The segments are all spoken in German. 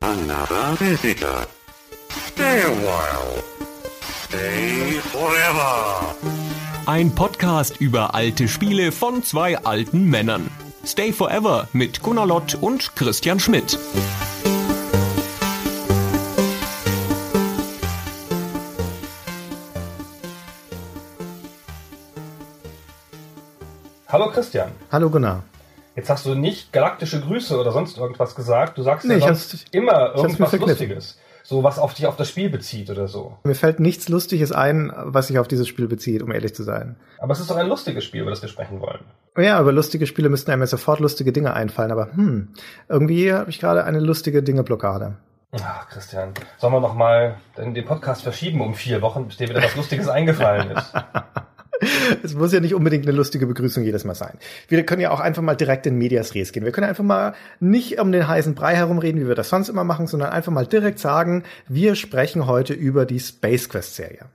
Another visitor. Stay a while. Stay forever. Ein Podcast über alte Spiele von zwei alten Männern. Stay Forever mit Gunnar Lott und Christian Schmidt. Hallo Christian. Hallo Gunnar. Jetzt hast du nicht galaktische Grüße oder sonst irgendwas gesagt. Du sagst Nee, ja sonst immer irgendwas. Lustiges. So was auf dich auf das Spiel bezieht oder so. Mir fällt nichts Lustiges ein, was sich auf dieses Spiel bezieht, um ehrlich zu sein. Aber es ist doch ein lustiges Spiel, über das wir sprechen wollen. Ja, über lustige Spiele müssten einem ja sofort lustige Dinge einfallen, aber hm, irgendwie habe ich gerade eine lustige Dinge-Blockade. Ach, Christian. Sollen wir noch mal den den Podcast verschieben um vier Wochen, bis dir wieder was Lustiges eingefallen ist? Es muss ja nicht unbedingt eine lustige Begrüßung jedes Mal sein. Wir können ja auch einfach mal direkt in Medias Res gehen. Wir können einfach mal nicht um den heißen Brei herumreden, wie wir das sonst immer machen, sondern einfach mal direkt sagen, wir sprechen heute über die Space Quest Serie.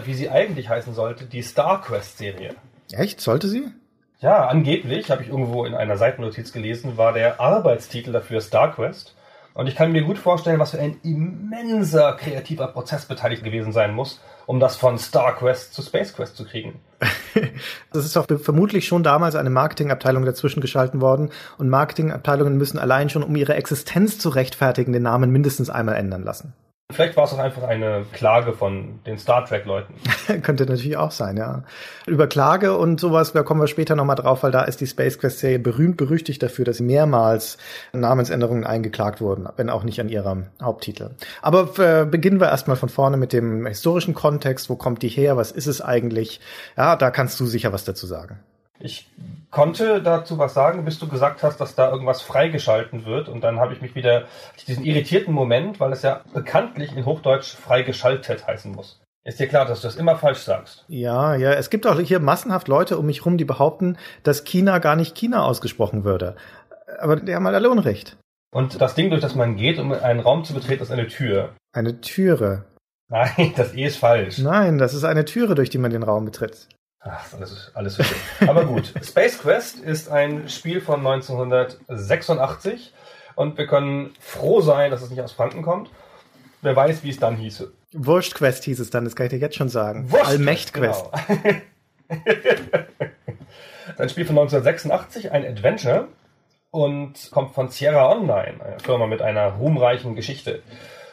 Oder wie sie eigentlich heißen sollte, die Star Quest Serie. Echt? Sollte sie? Ja, angeblich, habe ich irgendwo in einer Seitennotiz gelesen, war der Arbeitstitel dafür StarQuest. Und ich kann mir gut vorstellen, was für ein immenser kreativer Prozess beteiligt gewesen sein muss, um das von StarQuest zu SpaceQuest zu kriegen. Das ist doch vermutlich schon damals eine Marketingabteilung dazwischen geschalten worden und Marketingabteilungen müssen allein schon, um ihre Existenz zu rechtfertigen, den Namen mindestens einmal ändern lassen. Vielleicht war es auch einfach eine Klage von den Star Trek-Leuten. Könnte natürlich auch sein, ja. Über Klage und sowas, da kommen wir später nochmal drauf, weil da ist die Space Quest Serie berühmt berüchtigt dafür, dass mehrmals Namensänderungen eingeklagt wurden, wenn auch nicht an ihrem Haupttitel. Aber äh, beginnen wir erstmal von vorne mit dem historischen Kontext. Wo kommt die her? Was ist es eigentlich? Ja, da kannst du sicher was dazu sagen. Ich konnte dazu was sagen, bis du gesagt hast, dass da irgendwas freigeschalten wird. Und dann habe ich mich wieder diesen irritierten Moment, weil es ja bekanntlich in Hochdeutsch freigeschaltet heißen muss. Ist dir klar, dass du das immer falsch sagst? Ja, ja, es gibt auch hier massenhaft Leute um mich rum, die behaupten, dass China gar nicht China ausgesprochen würde. Aber die haben halt alle Unrecht. Und das Ding, durch das man geht, um einen Raum zu betreten, ist eine Tür. Eine Türe. Nein, das E ist falsch. Nein, das ist eine Türe, durch die man den Raum betritt. Ach, das ist alles so schön. Aber gut. Space Quest ist ein Spiel von 1986 und wir können froh sein, dass es nicht aus Franken kommt. Wer weiß, wie es dann hieße. Wurstquest hieß es dann, das kann ich dir jetzt schon sagen. Wurst- Allmächtquest. Genau. ein Spiel von 1986, ein Adventure und kommt von Sierra Online, eine Firma mit einer ruhmreichen Geschichte,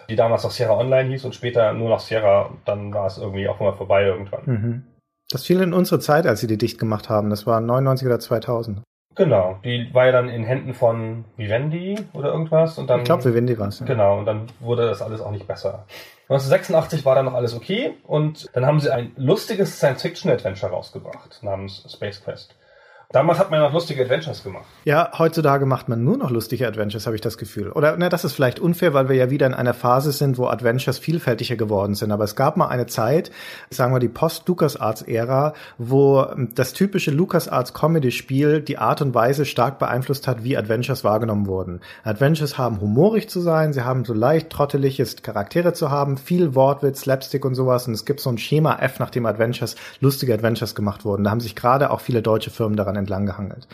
die damals noch Sierra Online hieß und später nur noch Sierra. Und dann war es irgendwie auch immer vorbei irgendwann. Mhm. Das fiel in unsere Zeit, als sie die dicht gemacht haben. Das war 99 oder 2000. Genau, die war ja dann in Händen von Vivendi oder irgendwas und dann Ich glaube, Vivendi war es. Ja. Genau, und dann wurde das alles auch nicht besser. 1986 war dann noch alles okay und dann haben sie ein lustiges Science-Fiction-Adventure rausgebracht namens Space Quest. Damals hat man noch lustige Adventures gemacht. Ja, heutzutage macht man nur noch lustige Adventures, habe ich das Gefühl. Oder ne, das ist vielleicht unfair, weil wir ja wieder in einer Phase sind, wo Adventures vielfältiger geworden sind. Aber es gab mal eine Zeit, sagen wir die Post-LucasArts-Ära, wo das typische LucasArts-Comedy-Spiel die Art und Weise stark beeinflusst hat, wie Adventures wahrgenommen wurden. Adventures haben humorig zu sein, sie haben so leicht trotteliges Charaktere zu haben, viel Wortwitz, Slapstick und sowas. Und es gibt so ein Schema F, nachdem Adventures lustige Adventures gemacht wurden. Da haben sich gerade auch viele deutsche Firmen daran entlang gehangelt.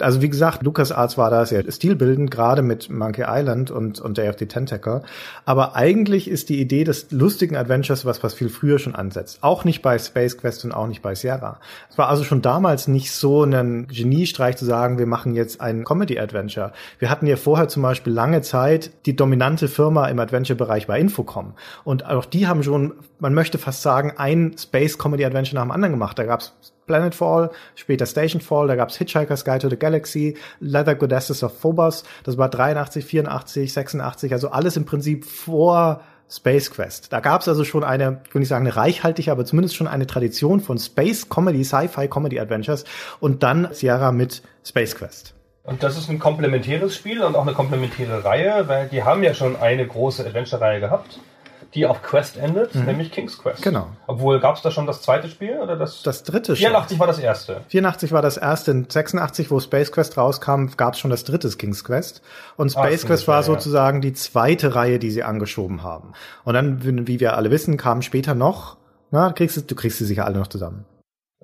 Also wie gesagt, LucasArts war da sehr stilbildend, gerade mit Monkey Island und, und Day of the Tentacle. Aber eigentlich ist die Idee des lustigen Adventures was, was viel früher schon ansetzt. Auch nicht bei Space Quest und auch nicht bei Sierra. Es war also schon damals nicht so ein Geniestreich zu sagen, wir machen jetzt ein Comedy-Adventure. Wir hatten ja vorher zum Beispiel lange Zeit die dominante Firma im Adventure-Bereich bei Infocom. Und auch die haben schon, man möchte fast sagen, ein Space-Comedy-Adventure nach dem anderen gemacht. Da gab's Planetfall, später Stationfall, da gab's Hitchhiker's Guide to the Galaxy, Leather Goddesses of Phobos, das war 83, 84, 86, also alles im Prinzip vor Space Quest. Da gab's also schon eine, ich will nicht sagen eine reichhaltige, aber zumindest schon eine Tradition von Space Comedy, Sci-Fi Comedy Adventures und dann Sierra mit Space Quest. Und das ist ein komplementäres Spiel und auch eine komplementäre Reihe, weil die haben ja schon eine große Adventure-Reihe gehabt, die auf Quest endet, nämlich King's Quest. Genau. Obwohl, gab es da schon das zweite Spiel oder das? Das dritte schon. 84 war das erste. 84 war das erste. In 86, wo Space Quest rauskam, gab es schon das dritte King's Quest. Und Space Ah, Quest war ja. sozusagen die zweite Reihe, die sie angeschoben haben. Und dann, wie wir alle wissen, kam später noch, na, kriegst du, du kriegst sie sicher alle noch zusammen.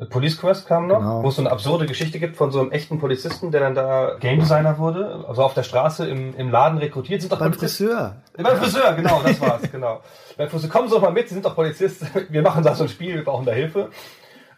Police Quest kam noch, Genau. wo es so eine absurde Geschichte gibt von so einem echten Polizisten, der dann da Game Designer wurde, also auf der Straße im, im Laden rekrutiert. Sind doch Beim Polizisten. Friseur. Beim Friseur, genau, das war's, genau. Beim Friseur, kommen Sie doch mal mit, Sie sind doch Polizist, wir machen da so ein Spiel, wir brauchen da Hilfe.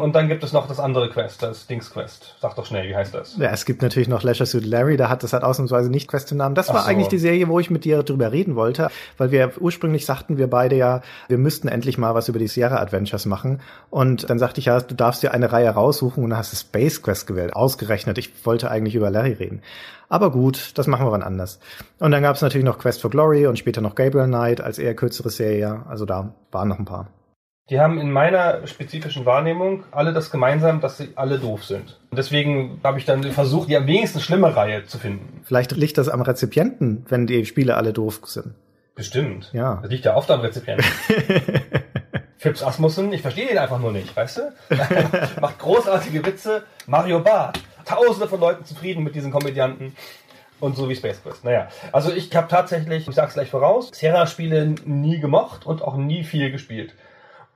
Und dann gibt es noch das andere Quest, das Dings Quest. Sag doch schnell, wie heißt das? Ja, es gibt natürlich noch Leisure Suit Larry, da hat das hat ausnahmsweise nicht Quest im Namen. Das Ach war so. eigentlich die Serie, wo ich mit dir drüber reden wollte, weil wir ursprünglich sagten wir beide ja, wir müssten endlich mal was über die Sierra Adventures machen. Und dann sagte ich ja, du darfst dir eine Reihe raussuchen und dann hast du Space Quest gewählt, ausgerechnet. Ich wollte eigentlich über Larry reden. Aber gut, das machen wir wann anders. Und dann gab es natürlich noch Quest for Glory und später noch Gabriel Knight als eher kürzere Serie. Also da waren noch ein paar. Die haben in meiner spezifischen Wahrnehmung alle das gemeinsam, dass sie alle doof sind. Und deswegen habe ich dann versucht, die am wenigsten schlimme Reihe zu finden. Vielleicht liegt das am Rezipienten, wenn die Spiele alle doof sind. Bestimmt. Ja. Das liegt ja oft am Rezipienten. Fips Asmussen, ich verstehe ihn einfach nur nicht, weißt du? Macht großartige Witze. Mario Barth. Tausende von Leuten zufrieden mit diesen Komödianten. Und so wie Space Quest. Naja, also ich habe tatsächlich, ich sag's gleich voraus, Sierra-Spiele nie gemocht und auch nie viel gespielt.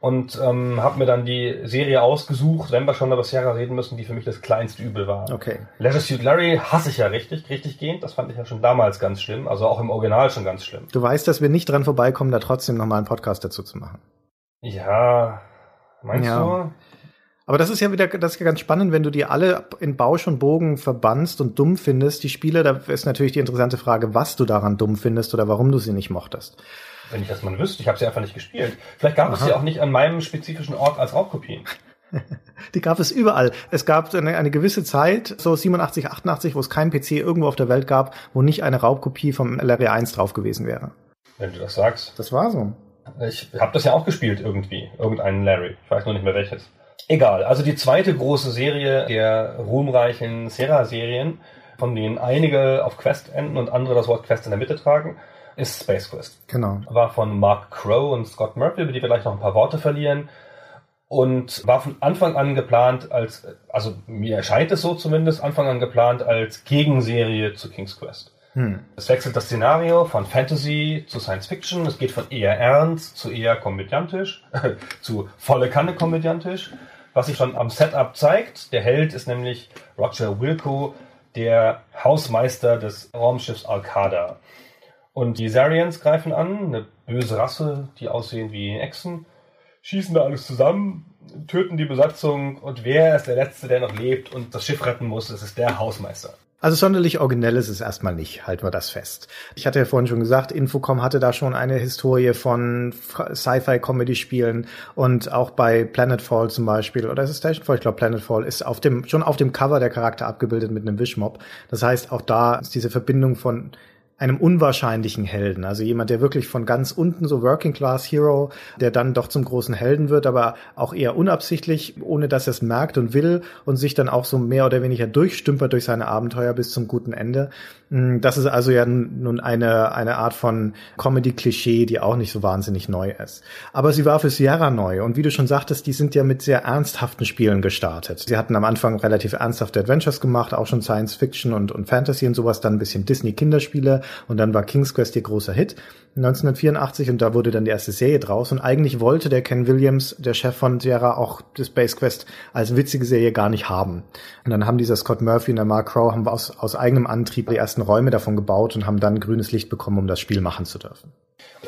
Und ähm, habe mir dann die Serie ausgesucht, wenn wir schon über Sierra reden müssen, die für mich das kleinste Übel war. Okay. Leisure Suit Larry hasse ich ja richtig, richtig gehend. Das fand ich ja schon damals ganz schlimm. Also auch im Original schon ganz schlimm. Du weißt, dass wir nicht dran vorbeikommen, da trotzdem nochmal einen Podcast dazu zu machen. Ja, meinst Ja. du? Aber das ist ja wieder, das ist ja ganz spannend, wenn du die alle in Bausch und Bogen verbannst und dumm findest. Die Spiele, da ist natürlich die interessante Frage, was du daran dumm findest oder warum du sie nicht mochtest. Wenn ich das mal wüsste, ich habe sie einfach nicht gespielt. Vielleicht gab es sie auch nicht an meinem spezifischen Ort als Raubkopien. Die gab es überall. Es gab eine, eine gewisse Zeit, so 87, 88, wo es keinen PC irgendwo auf der Welt gab, wo nicht eine Raubkopie vom LRE 1 drauf gewesen wäre. Wenn du das sagst. Das war so. Ich habe das ja auch gespielt irgendwie. Irgendeinen Larry. Ich weiß nur nicht mehr welches. Egal. Also die zweite große Serie der ruhmreichen Sierra-Serien, von denen einige auf Quest enden und andere das Wort Quest in der Mitte tragen, ist Space Quest. Genau. war von Mark Crow und Scott Murphy, über die wir gleich noch ein paar Worte verlieren. Und war von Anfang an geplant als, also mir erscheint es so zumindest, Anfang an geplant als Gegenserie zu King's Quest. Hm. Es wechselt das Szenario von Fantasy zu Science Fiction. Es geht von eher ernst zu eher komödiantisch, zu volle Kanne komödiantisch. Was sich schon am Setup zeigt, der Held ist nämlich Roger Wilco, der Hausmeister des Raumschiffs Al-Qaeda. Und die Zarians greifen an, eine böse Rasse, die aussehen wie Echsen, schießen da alles zusammen, töten die Besatzung und wer ist der Letzte, der noch lebt und das Schiff retten muss? Es ist der Hausmeister. Also sonderlich originell ist es erstmal nicht, halten wir das fest. Ich hatte ja vorhin schon gesagt, Infocom hatte da schon eine Historie von Sci-Fi-Comedy-Spielen und auch bei Planetfall zum Beispiel, oder ist es Stationfall? Ich glaube Planetfall ist auf dem, schon auf dem Cover der Charakter abgebildet mit einem Wishmob. Das heißt, auch da ist diese Verbindung von einem unwahrscheinlichen Helden, also jemand, der wirklich von ganz unten so Working Class Hero, der dann doch zum großen Helden wird, aber auch eher unabsichtlich, ohne dass er es merkt und will und sich dann auch so mehr oder weniger durchstümpert durch seine Abenteuer bis zum guten Ende. Mm, Das ist also ja nun eine, eine Art von Comedy-Klischee, die auch nicht so wahnsinnig neu ist. Aber sie war für Sierra neu und wie du schon sagtest, die sind ja mit sehr ernsthaften Spielen gestartet. Sie hatten am Anfang relativ ernsthafte Adventures gemacht, auch schon Science Fiction und, und Fantasy und sowas, dann ein bisschen Disney-Kinderspiele und dann war King's Quest ihr großer Hit 1984 und da wurde dann die erste Serie draus und eigentlich wollte der Ken Williams, der Chef von Sierra, auch das Space Quest als witzige Serie gar nicht haben. Und dann haben dieser Scott Murphy und der Mark Crow haben aus, aus eigenem Antrieb die ersten Räume davon gebaut und haben dann grünes Licht bekommen, um das Spiel machen zu dürfen.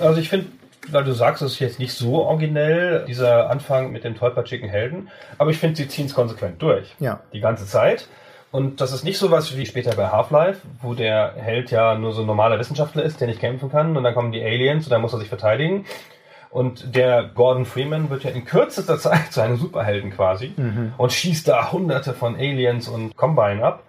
Also ich finde, weil du sagst, es ist jetzt nicht so originell, dieser Anfang mit dem tollpatschigen Helden, aber ich finde, sie ziehen es konsequent durch. Ja. Die ganze Zeit. Und das ist nicht so was wie später bei Half-Life, wo der Held ja nur so ein normaler Wissenschaftler ist, der nicht kämpfen kann und dann kommen die Aliens und dann muss er sich verteidigen. Und der Gordon Freeman wird ja in kürzester Zeit zu einem Superhelden quasi und schießt da hunderte von Aliens und Combine ab.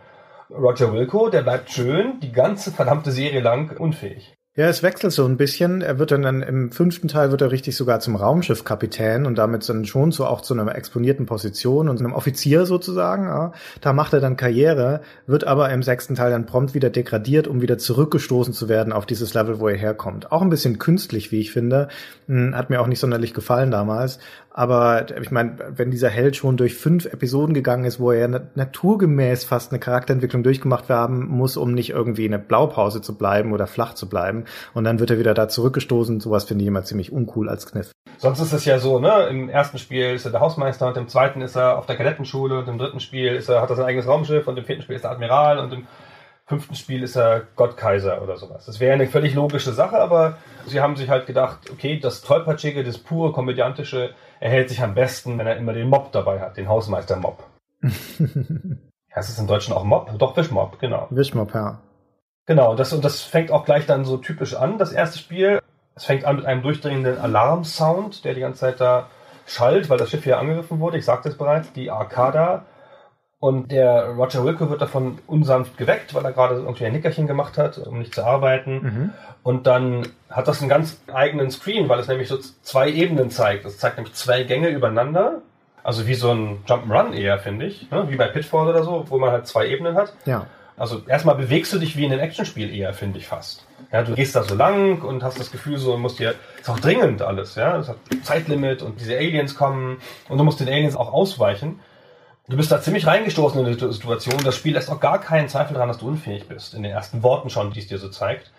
Roger Wilco, der bleibt schön die ganze verdammte Serie lang unfähig. Ja, es wechselt so ein bisschen. Er wird dann, dann im fünften Teil wird er richtig sogar zum Raumschiffkapitän und damit dann schon so auch zu einer exponierten Position und einem Offizier sozusagen. Ja. Da macht er dann Karriere, wird aber im sechsten Teil dann prompt wieder degradiert, um wieder zurückgestoßen zu werden auf dieses Level, wo er herkommt. Auch ein bisschen künstlich, wie ich finde. Hm, hat mir auch nicht sonderlich gefallen damals. Aber ich meine, wenn dieser Held schon durch fünf Episoden gegangen ist, wo er naturgemäß fast eine Charakterentwicklung durchgemacht haben muss, um nicht irgendwie eine Blaupause zu bleiben oder flach zu bleiben, und dann wird er wieder da zurückgestoßen, sowas finde ich immer ziemlich uncool als Kniff. Sonst ist es ja so, ne? Im ersten Spiel ist er der Hausmeister und im zweiten ist er auf der Kadettenschule und im dritten Spiel ist er, hat er sein eigenes Raumschiff und im vierten Spiel ist er Admiral und im fünften Spiel ist er Gottkaiser oder sowas. Das wäre eine völlig logische Sache, aber sie haben sich halt gedacht, okay, das Tollpatschige, das pure Komödiantische erhält sich am besten, wenn er immer den Mob dabei hat, den Hausmeister-Mob. heißt es im Deutschen auch Mob? Doch, Wischmob, genau. Wischmob, ja. Genau, das, und das fängt auch gleich dann so typisch an, das erste Spiel. Es fängt an mit einem durchdringenden Alarmsound, der die ganze Zeit da schallt, weil das Schiff hier angegriffen wurde. Ich sagte es bereits, die Arcada und der Roger Wilco wird davon unsanft geweckt, weil er gerade irgendwie ein Nickerchen gemacht hat, um nicht zu arbeiten. Mhm. Und dann hat das einen ganz eigenen Screen, weil es nämlich so zwei Ebenen zeigt. Es zeigt nämlich zwei Gänge übereinander. Also wie so ein Jump'n'Run eher, finde ich. Ne? Wie bei Pitfall oder so, wo man halt zwei Ebenen hat. Ja. Also erstmal bewegst du dich wie in einem Actionspiel eher, finde ich fast. Ja, du gehst da so lang und hast das Gefühl so, musst dir, ist auch dringend alles, ja. Es hat Zeitlimit und diese Aliens kommen und du musst den Aliens auch ausweichen. Du bist da ziemlich reingestoßen in die Situation. Das Spiel lässt auch gar keinen Zweifel daran, dass du unfähig bist. In den ersten Worten schon, die es dir so zeigt.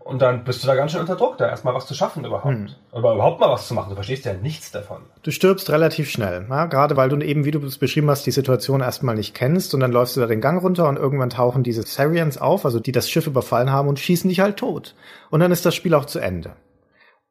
Und dann bist du da ganz schön unter Druck, da erstmal was zu schaffen überhaupt. Hm. Oder überhaupt mal was zu machen. Du verstehst ja nichts davon. Du stirbst relativ schnell, ja? gerade weil du eben, wie du es beschrieben hast, die Situation erstmal nicht kennst und dann läufst du da den Gang runter und irgendwann tauchen diese Sarians auf, also die das Schiff überfallen haben und schießen dich halt tot. Und dann ist das Spiel auch zu Ende.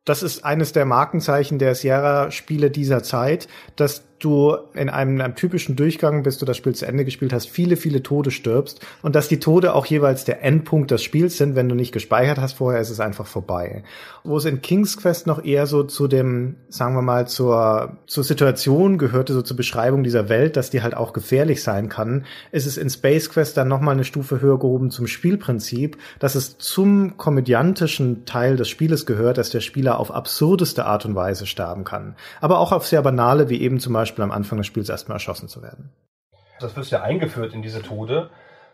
Das ist eines der Markenzeichen der Sierra-Spiele dieser Zeit, dass du in einem, einem, typischen Durchgang, bis du das Spiel zu Ende gespielt hast, viele, viele Tode stirbst und dass die Tode auch jeweils der Endpunkt des Spiels sind. Wenn du nicht gespeichert hast vorher, ist es einfach vorbei. Wo es in King's Quest noch eher so zu dem, sagen wir mal, zur, zur Situation gehörte, so zur Beschreibung dieser Welt, dass die halt auch gefährlich sein kann, ist es in Space Quest dann nochmal eine Stufe höher gehoben zum Spielprinzip, dass es zum komödiantischen Teil des Spieles gehört, dass der Spieler auf absurdeste Art und Weise sterben kann. Aber auch auf sehr banale, wie eben zum Beispiel Beispiel am Anfang des Spiels erstmal erschossen zu werden. Das wirst ja eingeführt in diese Tode.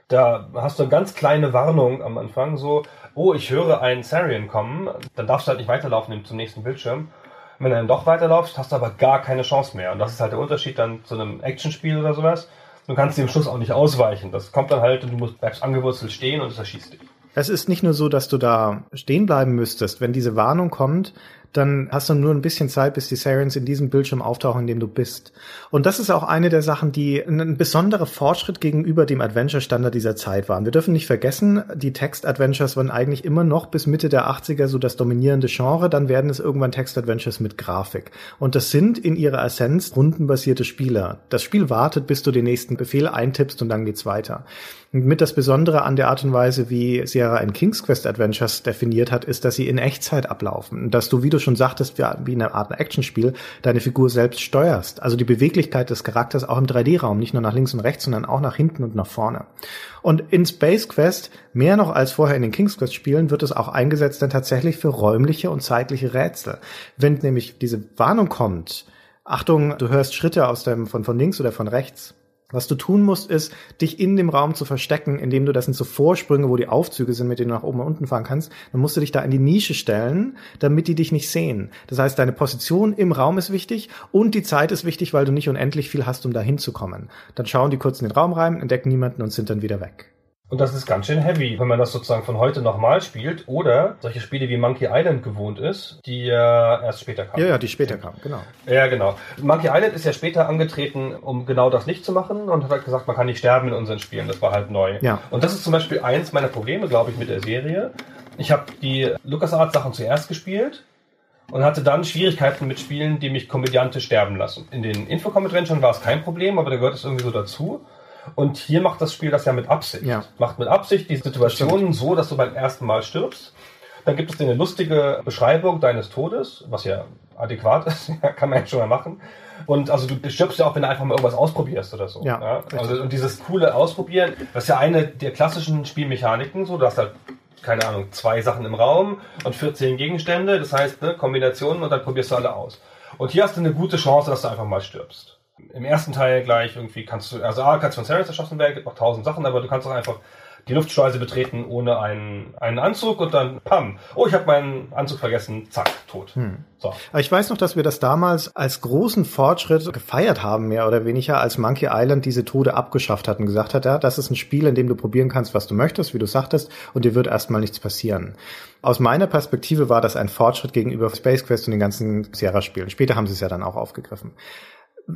Da hast du eine ganz kleine Warnung am Anfang, so, oh, ich höre einen Sarian kommen, dann darfst du halt nicht weiterlaufen zum nächsten Bildschirm. Wenn du dann doch weiterlaufst, hast du aber gar keine Chance mehr. Und das ist halt der Unterschied dann zu einem Actionspiel oder sowas. Du kannst dem Schluss auch nicht ausweichen. Das kommt dann halt und du musst, bleibst angewurzelt stehen und es erschießt dich. Es ist nicht nur so, dass du da stehen bleiben müsstest. Wenn diese Warnung kommt, dann hast du nur ein bisschen Zeit, bis die Sirens in diesem Bildschirm auftauchen, in dem du bist. Und das ist auch eine der Sachen, die ein besonderer Fortschritt gegenüber dem Adventure-Standard dieser Zeit waren. Wir dürfen nicht vergessen, die Text-Adventures waren eigentlich immer noch bis Mitte der 80er so das dominierende Genre, dann werden es irgendwann Text-Adventures mit Grafik. Und das sind in ihrer Essenz rundenbasierte Spieler. Das Spiel wartet, bis du den nächsten Befehl eintippst und dann geht's weiter. Mit das Besondere an der Art und Weise, wie Sierra in King's Quest Adventures definiert hat, ist, dass sie in Echtzeit ablaufen. Und dass du, wie du schon sagtest, wie in einer Art Actionspiel, deine Figur selbst steuerst. Also die Beweglichkeit des Charakters auch im 3D-Raum, nicht nur nach links und rechts, sondern auch nach hinten und nach vorne. Und in Space Quest, mehr noch als vorher in den King's Quest Spielen, wird es auch eingesetzt dann tatsächlich für räumliche und zeitliche Rätsel. Wenn nämlich diese Warnung kommt, Achtung, du hörst Schritte aus dem, von, von links oder von rechts, was du tun musst, ist, dich in dem Raum zu verstecken, indem du, das sind so Vorsprünge, wo die Aufzüge sind, mit denen du nach oben und unten fahren kannst, dann musst du dich da in die Nische stellen, damit die dich nicht sehen. Das heißt, deine Position im Raum ist wichtig und die Zeit ist wichtig, weil du nicht unendlich viel hast, um da hinzukommen. Dann schauen die kurz in den Raum rein, entdecken niemanden und sind dann wieder weg. Und das ist ganz schön heavy, wenn man das sozusagen von heute nochmal spielt oder solche Spiele wie Monkey Island gewohnt ist, die ja erst später kamen. Ja, ja, die später kamen, genau. Ja, genau. Monkey Island ist ja später angetreten, um genau das nicht zu machen und hat halt gesagt, man kann nicht sterben in unseren Spielen. Das war halt neu. Ja. Und das ist zum Beispiel eins meiner Probleme, glaube ich, mit der Serie. Ich habe die LucasArts Sachen zuerst gespielt und hatte dann Schwierigkeiten mit Spielen, die mich komödiantisch sterben lassen. In den Infocom Adventuren war es kein Problem, aber da gehört es irgendwie so dazu. Und hier macht das Spiel das ja mit Absicht. Ja. Macht mit Absicht die Situation so, dass du beim ersten Mal stirbst. Dann gibt es dir eine lustige Beschreibung deines Todes, was ja adäquat ist, kann man ja schon mal machen. Und also du stirbst ja auch, wenn du einfach mal irgendwas ausprobierst oder so. Ja, ja? Also und dieses coole Ausprobieren, das ist ja eine der klassischen Spielmechaniken, so, du hast halt keine Ahnung, zwei Sachen im Raum und 14 Gegenstände, das heißt ne, Kombinationen und dann probierst du alle aus. Und hier hast du eine gute Chance, dass du einfach mal stirbst. Im ersten Teil gleich irgendwie kannst du, also A, kannst du von Ceres erschossen werden, gibt noch tausend Sachen, aber du kannst auch einfach die Luftschleuse betreten ohne einen, einen Anzug und dann, pam, oh, ich habe meinen Anzug vergessen, zack, tot. Hm. So. Ich weiß noch, dass wir das damals als großen Fortschritt gefeiert haben, mehr oder weniger, als Monkey Island diese Tode abgeschafft hat und gesagt hat, ja, das ist ein Spiel, in dem du probieren kannst, was du möchtest, wie du sagtest, und dir wird erstmal nichts passieren. Aus meiner Perspektive war das ein Fortschritt gegenüber Space Quest und den ganzen Sierra-Spielen. Später haben sie es ja dann auch aufgegriffen.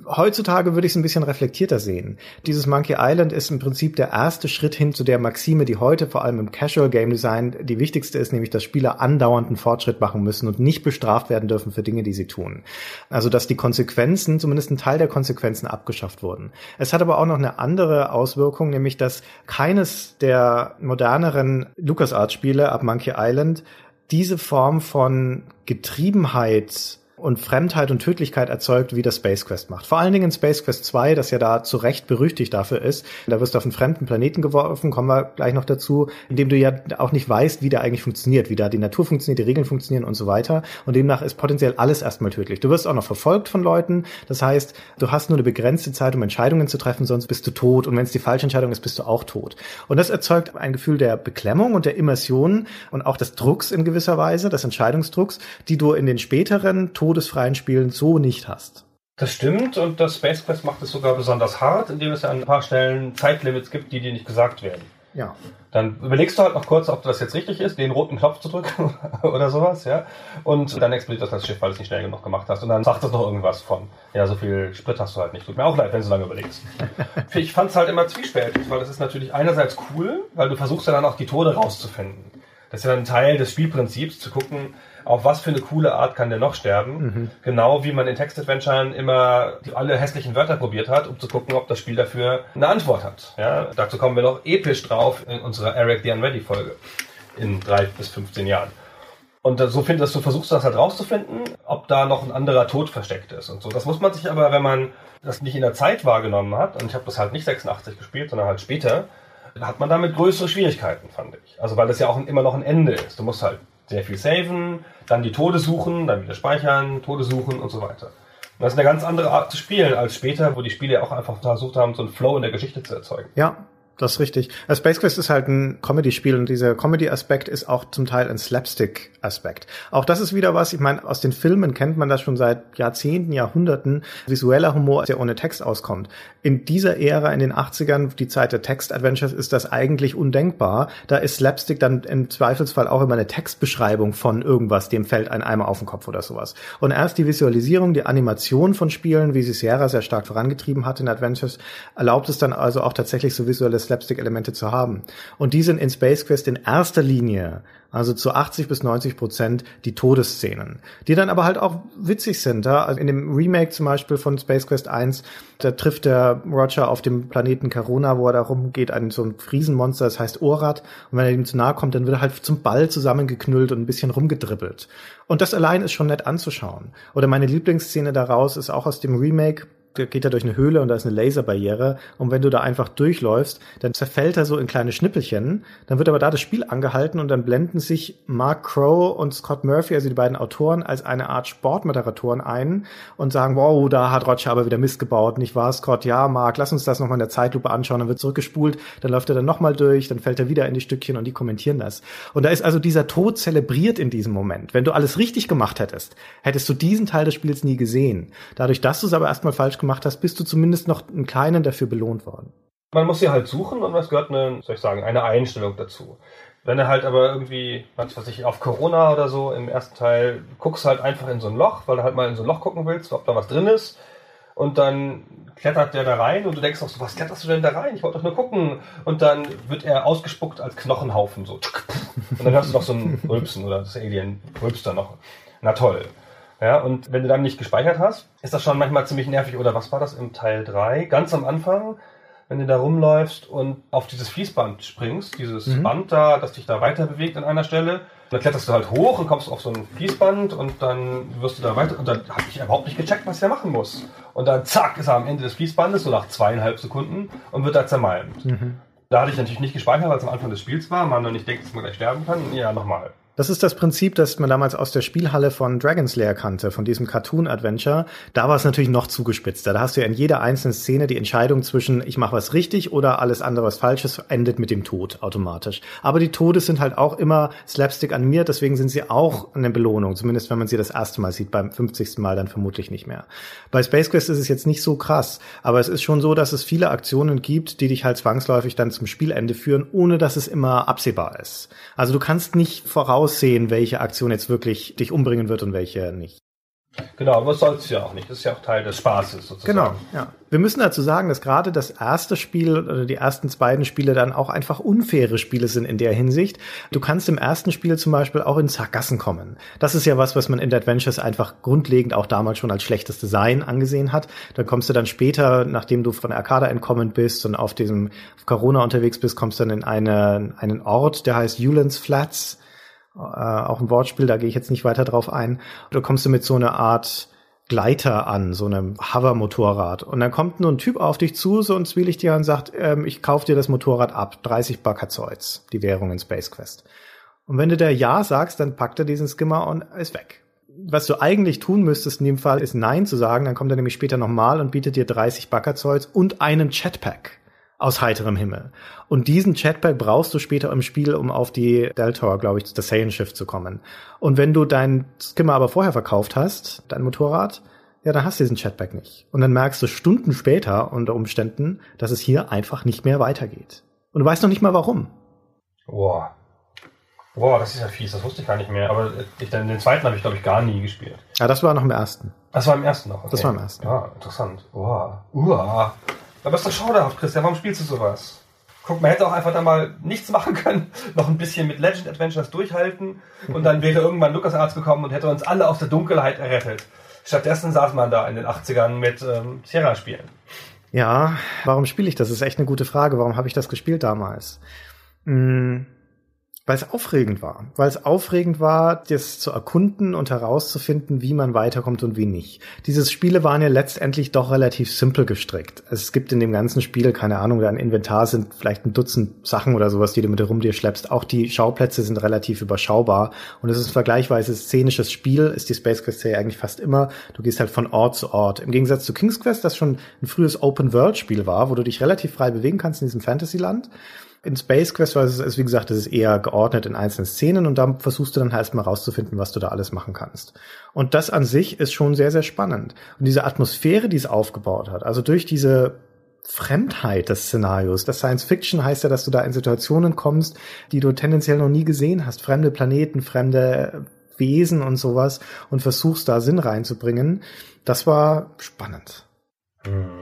Heutzutage würde ich es ein bisschen reflektierter sehen. Dieses Monkey Island ist im Prinzip der erste Schritt hin zu der Maxime, die heute vor allem im Casual Game Design die wichtigste ist, nämlich dass Spieler andauernden Fortschritt machen müssen und nicht bestraft werden dürfen für Dinge, die sie tun. Also dass die Konsequenzen, zumindest ein Teil der Konsequenzen abgeschafft wurden. Es hat aber auch noch eine andere Auswirkung, nämlich dass keines der moderneren LucasArts-Spiele ab Monkey Island diese Form von Getriebenheit und Fremdheit und Tödlichkeit erzeugt, wie das Space Quest macht. Vor allen Dingen in Space Quest 2, das ja da zu Recht berüchtigt dafür ist. Da wirst du auf einen fremden Planeten geworfen, kommen wir gleich noch dazu, in dem du ja auch nicht weißt, wie der eigentlich funktioniert, wie da die Natur funktioniert, die Regeln funktionieren und so weiter. Und demnach ist potenziell alles erstmal tödlich. Du wirst auch noch verfolgt von Leuten. Das heißt, du hast nur eine begrenzte Zeit, um Entscheidungen zu treffen, sonst bist du tot. Und wenn es die falsche Entscheidung ist, bist du auch tot. Und das erzeugt ein Gefühl der Beklemmung und der Immersion und auch des Drucks in gewisser Weise, des Entscheidungsdrucks, die du in den späteren todesfreien Spielen so nicht hast. Das stimmt und das Space Quest macht es sogar besonders hart, indem es ja an ein paar Stellen Zeitlimits gibt, die dir nicht gesagt werden. Ja. Dann überlegst du halt noch kurz, ob das jetzt richtig ist, den roten Knopf zu drücken oder sowas, ja. Und dann explodiert das, Schiff, weil du es nicht schnell genug gemacht hast. Und dann sagt das noch irgendwas von, ja, so viel Sprit hast du halt nicht. Tut mir auch leid, wenn du so lange überlegst. ich fand es halt immer zwiespältig, weil das ist natürlich einerseits cool, weil du versuchst ja dann auch die Tode rauszufinden. Das ist ja ein Teil des Spielprinzips, zu gucken, auf was für eine coole Art kann der noch sterben. Mhm. Genau wie man in Textadventuren immer alle hässlichen Wörter probiert hat, um zu gucken, ob das Spiel dafür eine Antwort hat. Ja, dazu kommen wir noch episch drauf in unserer Eric the Unready Folge in drei bis 15 Jahren. Und so findest du, versuchst du das halt rauszufinden, ob da noch ein anderer Tod versteckt ist und so. Das muss man sich aber, wenn man das nicht in der Zeit wahrgenommen hat, und ich habe das halt nicht 86 gespielt, sondern halt später, hat man damit größere Schwierigkeiten, fand ich. Also weil das ja auch immer noch ein Ende ist. Du musst halt sehr viel saven, dann die Tode suchen, dann wieder speichern, Tode suchen und so weiter. Das ist eine ganz andere Art zu spielen als später, wo die Spiele auch einfach versucht haben, so einen Flow in der Geschichte zu erzeugen. Ja, das ist richtig. Space Quest ist halt ein Comedy-Spiel und dieser Comedy-Aspekt ist auch zum Teil ein Slapstick-Aspekt. Auch das ist wieder was, ich meine, aus den Filmen kennt man das schon seit Jahrzehnten, Jahrhunderten, visueller Humor, der ohne Text auskommt. In dieser Ära, in den 80ern, die Zeit der Text-Adventures, ist das eigentlich undenkbar. Da ist Slapstick dann im Zweifelsfall auch immer eine Textbeschreibung von irgendwas, dem fällt ein Eimer auf den Kopf oder sowas. Und erst die Visualisierung, die Animation von Spielen, wie sie Sierra sehr stark vorangetrieben hat in Adventures, erlaubt es dann also auch tatsächlich so visuelles Slapstick-Elemente zu haben. Und die sind in Space Quest in erster Linie, also zu 80 bis 90 Prozent, die Todesszenen, die dann aber halt auch witzig sind. Ja? Also in dem Remake zum Beispiel von Space Quest 1, da trifft der Roger auf dem Planeten Carona, wo er da rumgeht, ein so ein Riesenmonster, das heißt Orat. Und wenn er ihm zu nahe kommt, dann wird er halt zum Ball zusammengeknüllt und ein bisschen rumgedribbelt. Und das allein ist schon nett anzuschauen. Oder meine Lieblingsszene daraus ist auch aus dem Remake, geht er durch eine Höhle und da ist eine Laserbarriere und wenn du da einfach durchläufst, dann zerfällt er so in kleine Schnippelchen, dann wird aber da das Spiel angehalten und dann blenden sich Mark Crow und Scott Murphy, also die beiden Autoren, als eine Art Sportmoderatoren ein und sagen, wow, da hat Roger aber wieder Mist gebaut, nicht wahr, Scott? Ja, Mark, lass uns das nochmal in der Zeitlupe anschauen, dann wird zurückgespult, dann läuft er dann nochmal durch, dann fällt er wieder in die Stückchen und die kommentieren das. Und da ist also dieser Tod zelebriert in diesem Moment. Wenn du alles richtig gemacht hättest, hättest du diesen Teil des Spiels nie gesehen. Dadurch, dass du es aber erstmal falsch gemacht hast, bist du zumindest noch einen kleinen dafür belohnt worden. Man muss sie halt suchen und was gehört eine, soll ich sagen, eine Einstellung dazu. Wenn du halt aber irgendwie, was weiß ich, auf Corona oder so im ersten Teil guckst halt einfach in so ein Loch, weil du halt mal in so ein Loch gucken willst, ob da was drin ist. Und dann klettert der da rein und du denkst auch so, was kletterst du denn da rein? Ich wollte doch nur gucken. Und dann wird er ausgespuckt als Knochenhaufen so. Und dann hörst du noch so ein Rülpsen oder das Alien rülpst da noch. Na toll. Ja, und wenn du dann nicht gespeichert hast, ist das schon manchmal ziemlich nervig. Oder was war das im Teil 3? Ganz am Anfang, wenn du da rumläufst und auf dieses Fließband springst, dieses mhm. Band da, das dich da weiter bewegt an einer Stelle, dann kletterst du halt hoch und kommst auf so ein Fließband und dann wirst du da weiter. Und dann habe ich überhaupt nicht gecheckt, was er machen muss. Und dann zack, ist er am Ende des Fließbandes, so nach zweieinhalb Sekunden, und wird da zermalmt. Mhm. Da hatte ich natürlich nicht gespeichert, weil es am Anfang des Spiels war. Man noch nicht denkt, dass man gleich sterben kann. Ja, nochmal. Das ist das Prinzip, das man damals aus der Spielhalle von Dragon's Lair kannte, von diesem Cartoon-Adventure. Da war es natürlich noch zugespitzter. Da hast du ja in jeder einzelnen Szene die Entscheidung zwischen ich mache was richtig oder alles andere was falsches endet mit dem Tod automatisch. Aber die Tode sind halt auch immer Slapstick animiert, deswegen sind sie auch eine Belohnung, zumindest wenn man sie das erste Mal sieht, beim 50. Mal dann vermutlich nicht mehr. Bei Space Quest ist es jetzt nicht so krass, aber es ist schon so, dass es viele Aktionen gibt, die dich halt zwangsläufig dann zum Spielende führen, ohne dass es immer absehbar ist. Also du kannst nicht voraus voraussehen, welche Aktion jetzt wirklich dich umbringen wird und welche nicht. Genau, aber soll es ja auch nicht. Das ist ja auch Teil des Spaßes sozusagen. Genau, ja. Wir müssen dazu sagen, dass gerade das erste Spiel oder die ersten beiden Spiele dann auch einfach unfaire Spiele sind in der Hinsicht. Du kannst im ersten Spiel zum Beispiel auch in Sackgassen kommen. Das ist ja was, was man in The Adventures einfach grundlegend auch damals schon als schlechtes Design angesehen hat. Dann kommst du dann später, nachdem du von Arcada entkommen bist und auf diesem auf Corona unterwegs bist, kommst du dann in eine, einen Ort, der heißt Eulens Flats äh, auch ein Wortspiel, da gehe ich jetzt nicht weiter drauf ein. Du kommst du mit so einer Art Gleiter an, so einem Hover-Motorrad. Und dann kommt nur ein Typ auf dich zu, so ein Zwielichtiger, und sagt, ähm, ich kauf dir das Motorrad ab, 30 Bakazoids, die Währung in Space Quest. Und wenn du der Ja sagst, dann packt er diesen Skimmer und ist weg. Was du eigentlich tun müsstest in dem Fall, ist Nein zu sagen, dann kommt er nämlich später nochmal und bietet dir 30 Bakazoids und einen Chatpack aus heiterem Himmel. Und diesen Chatpack brauchst du später im Spiel, um auf die Deltor, glaube ich, das Saiyan-Schiff zu kommen. Und wenn du dein Skimmer aber vorher verkauft hast, dein Motorrad, ja, dann hast du diesen Chatback nicht. Und dann merkst du Stunden später unter Umständen, dass es hier einfach nicht mehr weitergeht. Und du weißt noch nicht mal warum. Boah. Boah, das ist ja fies, das wusste ich gar nicht mehr. Aber ich, den zweiten habe ich, glaube ich, gar nie gespielt. Ja, das war noch im ersten. Das war im ersten noch. Okay. Das war im ersten. Ja, interessant. Boah. Uah. Aber ist doch schauderhaft, Christian. Warum spielst du sowas? Guck, man hätte auch einfach da mal nichts machen können, noch ein bisschen mit Legend Adventures durchhalten und dann wäre irgendwann LucasArts gekommen und hätte uns alle aus der Dunkelheit errettet. Stattdessen saß man da in den 80ern mit ähm, Sierra-Spielen. Ja, warum spiele ich das? das? Ist echt eine gute Frage. Warum habe ich das gespielt damals? Hm weil es aufregend war. Weil es aufregend war, das zu erkunden und herauszufinden, wie man weiterkommt und wie nicht. Diese Spiele waren ja letztendlich doch relativ simpel gestrickt. Es gibt in dem ganzen Spiel, keine Ahnung, dein Inventar sind vielleicht ein Dutzend Sachen oder sowas, die du mit rum dir schleppst. Auch die Schauplätze sind relativ überschaubar. Und es ist ein vergleichsweise szenisches Spiel, ist die Space Quest ja eigentlich fast immer. Du gehst halt von Ort zu Ort. Im Gegensatz zu King's Quest, das schon ein frühes Open-World-Spiel war, wo du dich relativ frei bewegen kannst in diesem Fantasyland. In Space Quest war es, ist, wie gesagt, es ist eher geordnet in einzelnen Szenen und da versuchst du dann halt mal rauszufinden, was du da alles machen kannst. Und das an sich ist schon sehr, sehr spannend. Und diese Atmosphäre, die es aufgebaut hat, also durch diese Fremdheit des Szenarios. Das Science Fiction heißt ja, dass du da in Situationen kommst, die du tendenziell noch nie gesehen hast. Fremde Planeten, fremde Wesen und sowas und versuchst da Sinn reinzubringen. Das war spannend. Mhm.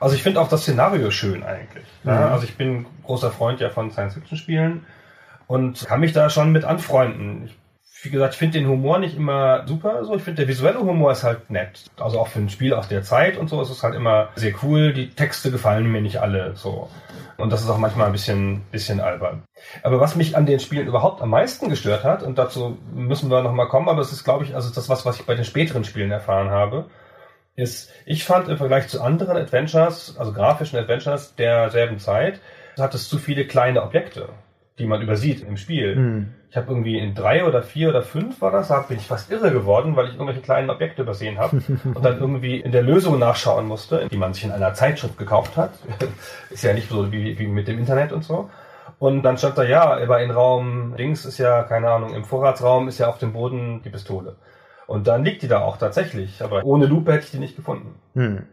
Also ich finde auch das Szenario schön eigentlich. Mhm. Ja, also ich bin großer Freund ja von Science-Fiction-Spielen und kann mich da schon mit anfreunden. Ich, wie gesagt, ich finde den Humor nicht immer super. So, ich finde der visuelle Humor ist halt nett. Also auch für ein Spiel aus der Zeit und so ist es halt immer sehr cool. Die Texte gefallen mir nicht alle so. Und das ist auch manchmal ein bisschen, bisschen albern. Aber was mich an den Spielen überhaupt am meisten gestört hat, und dazu müssen wir nochmal kommen, aber es ist, glaube ich, also das was, was ich bei den späteren Spielen erfahren habe, ist, ich fand im Vergleich zu anderen Adventures, also grafischen Adventures derselben Zeit, hat es zu viele kleine Objekte, die man übersieht im Spiel. Mhm. Ich habe irgendwie in drei oder vier oder fünf war das, da bin ich fast irre geworden, weil ich irgendwelche kleinen Objekte übersehen habe und dann irgendwie in der Lösung nachschauen musste, die man sich in einer Zeitschrift gekauft hat. ist ja nicht so wie, wie mit dem Internet und so. Und dann stand da, ja, bei in Raum Dings ist ja, keine Ahnung, im Vorratsraum ist ja auf dem Boden die Pistole. Und dann liegt die da auch tatsächlich. Aber ohne Lupe hätte ich die nicht gefunden. Hm.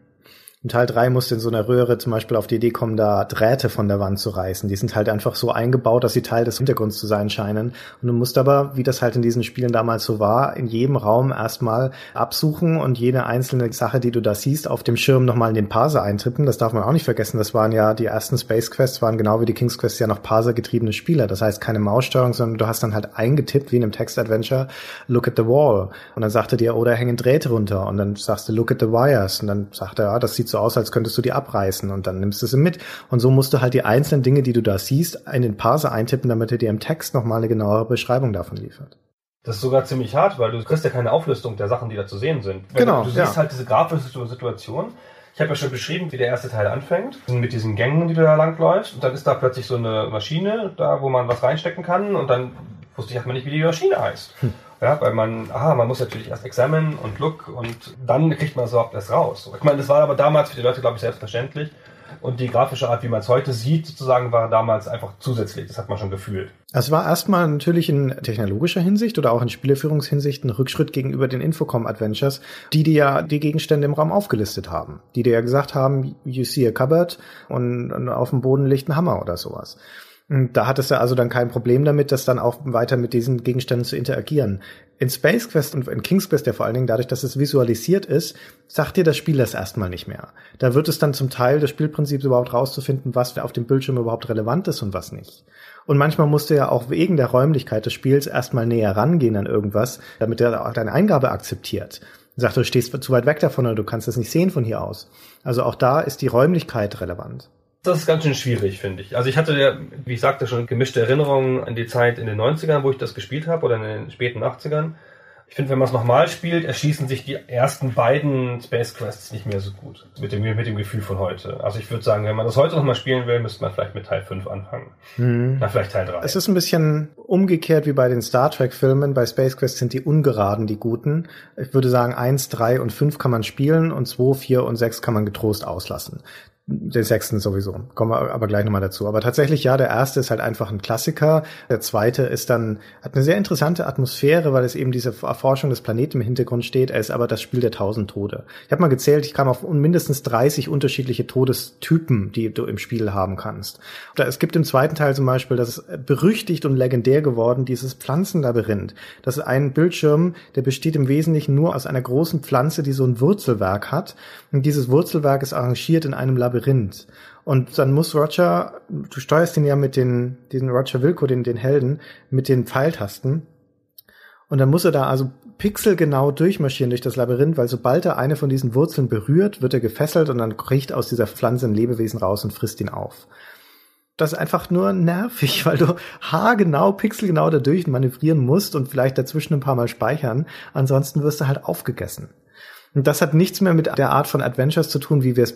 In Teil 3 musste in so einer Röhre zum Beispiel auf die Idee kommen, da Drähte von der Wand zu reißen. Die sind halt einfach so eingebaut, dass sie Teil des Hintergrunds zu sein scheinen. Und du musst aber, wie das halt in diesen Spielen damals so war, in jedem Raum erstmal absuchen und jede einzelne Sache, die du da siehst, auf dem Schirm nochmal in den Parser eintippen. Das darf man auch nicht vergessen. Das waren ja die ersten Space Quests, waren genau wie die King's Quests ja noch Parser-getriebene Spiele. Das heißt keine Maussteuerung, sondern du hast dann halt eingetippt, wie in einem Text-Adventure, look at the wall. Und dann sagte dir, oder oh, hängen Drähte runter. Und dann sagst du, look at the wires. Und dann sagt er, ja, das sieht so aus, als könntest du die abreißen und dann nimmst du sie mit. Und so musst du halt die einzelnen Dinge, die du da siehst, in den Parser eintippen, damit er dir im Text nochmal eine genauere Beschreibung davon liefert. Das ist sogar ziemlich hart, weil du kriegst ja keine Auflistung der Sachen, die da zu sehen sind. Genau. Du, du siehst ja. halt diese grafische Situation, Ich habe ja schon beschrieben, wie der erste Teil anfängt, mit diesen Gängen, die du da langläufst. Und dann ist da plötzlich so eine Maschine, da wo man was reinstecken kann. Und dann wusste ich erstmal nicht, wie die Maschine heißt. Hm. Ja, weil man, aha, man muss natürlich erst examine und look und dann kriegt man es überhaupt erst raus. Ich meine, das war aber damals für die Leute, glaube ich, selbstverständlich. Und die grafische Art, wie man es heute sieht, sozusagen, war damals einfach zusätzlich. Das hat man schon gefühlt. Es war erstmal natürlich in technologischer Hinsicht oder auch in Spieleführungshinsicht ein Rückschritt gegenüber den Infocom Adventures, die dir ja die Gegenstände im Raum aufgelistet haben. Die dir ja gesagt haben, you see a cupboard und, und auf dem Boden liegt ein Hammer oder sowas. Da hattest du also dann kein Problem damit, das dann auch weiter mit diesen Gegenständen zu interagieren. In Space Quest und in King's Quest ja vor allen Dingen dadurch, dass es visualisiert ist, sagt dir das Spiel das erstmal nicht mehr. Da wird es dann zum Teil des Spielprinzips überhaupt rauszufinden, was auf dem Bildschirm überhaupt relevant ist und was nicht. Und manchmal musst du ja auch wegen der Räumlichkeit des Spiels erstmal näher rangehen an irgendwas, damit er auch deine Eingabe akzeptiert. Sagt, du stehst zu weit weg davon oder du kannst es nicht sehen von hier aus. Also auch da ist die Räumlichkeit relevant. Das ist ganz schön schwierig, finde ich. Also ich hatte ja, wie ich sagte, schon gemischte Erinnerungen an die Zeit in den 90ern, wo ich das gespielt habe, oder in den späten 80ern. Ich finde, wenn man es nochmal spielt, erschließen sich die ersten beiden Space Quests nicht mehr so gut. Mit dem, mit dem Gefühl von heute. Also ich würde sagen, wenn man das heute nochmal spielen will, müsste man vielleicht mit Teil 5 anfangen. Hm. Na, vielleicht Teil 3. Es ist ein bisschen umgekehrt wie bei den Star Trek Filmen. Bei Space Quest sind die ungeraden die guten. Ich würde sagen, 1, 3 und 5 kann man spielen und 2, 4 und 6 kann man getrost auslassen. Den sechsten sowieso. Kommen wir aber gleich nochmal dazu. Aber tatsächlich, ja, der erste ist halt einfach ein Klassiker. Der zweite ist dann, hat eine sehr interessante Atmosphäre, weil es eben diese Erforschung des Planeten im Hintergrund steht. Er ist aber das Spiel der tausend Tode. Ich habe mal gezählt, ich kam auf mindestens 30 unterschiedliche Todestypen, die du im Spiel haben kannst. Es gibt im zweiten Teil zum Beispiel, das ist berüchtigt und legendär geworden, dieses Pflanzenlabyrinth. Das ist ein Bildschirm, der besteht im Wesentlichen nur aus einer großen Pflanze, die so ein Wurzelwerk hat. Und dieses Wurzelwerk ist arrangiert in einem Labyrinth Labyrinth. Und dann muss Roger, du steuerst ihn ja mit den, diesen Roger Wilco, den, den Helden, mit den Pfeiltasten. Und dann muss er da also pixelgenau durchmarschieren durch das Labyrinth, weil sobald er eine von diesen Wurzeln berührt, wird er gefesselt und dann kriecht aus dieser Pflanze ein Lebewesen raus und frisst ihn auf. Das ist einfach nur nervig, weil du haargenau, pixelgenau da durch manövrieren musst und vielleicht dazwischen ein paar Mal speichern. Ansonsten wirst du halt aufgegessen. Und das hat nichts mehr mit der Art von Adventures zu tun, wie wir es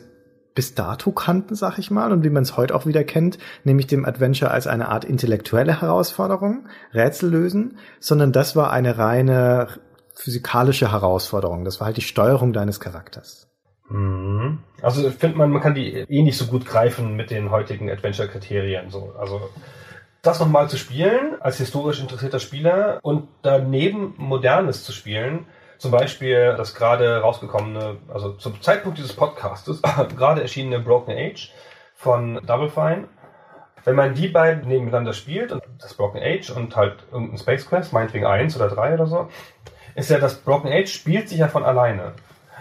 bis dato kannten, sag ich mal, und wie man es heute auch wieder kennt, nämlich dem Adventure als eine Art intellektuelle Herausforderung, Rätsel lösen, sondern das war eine reine physikalische Herausforderung. Das war halt die Steuerung deines Charakters. Mhm. Also ich finde man, man kann die eh nicht so gut greifen mit den heutigen Adventure-Kriterien. So. Also das nochmal zu spielen als historisch interessierter Spieler und daneben Modernes zu spielen, zum Beispiel das gerade rausgekommene, also zum Zeitpunkt dieses Podcastes, gerade erschienene Broken Age von Double Fine. Wenn man die beiden nebeneinander spielt, und das Broken Age und halt irgendein Space Quest, meinetwegen eins oder drei oder so, ist ja das Broken Age spielt sich ja von alleine.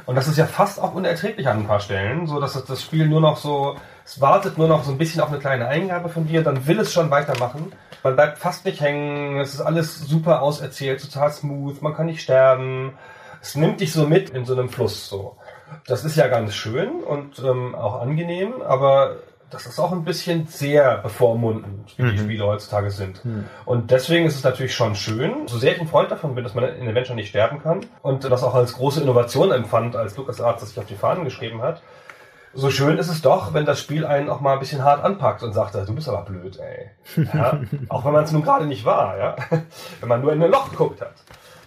Und das ist ja fast auch unerträglich an ein paar Stellen, so dass das Spiel nur noch so, es wartet nur noch so ein bisschen auf eine kleine Eingabe von dir, dann will es schon weitermachen. Man bleibt fast nicht hängen, es ist alles super auserzählt, total smooth, man kann nicht sterben. Es nimmt dich so mit in so einem Fluss so. Das ist ja ganz schön und ähm, auch angenehm, aber das ist auch ein bisschen sehr bevormundend, wie mhm. die Spiele heutzutage sind. Mhm. Und deswegen ist es natürlich schon schön, so sehr ich ein Freund davon bin, dass man in Adventure nicht sterben kann und das auch als große Innovation empfand, als Lukas Arzt das sich auf die Fahnen geschrieben hat, so schön ist es doch, wenn das Spiel einen auch mal ein bisschen hart anpackt und sagt, du bist aber blöd, ey. Ja? auch wenn man es nun gerade nicht war, ja. wenn man nur in ein Loch geguckt hat.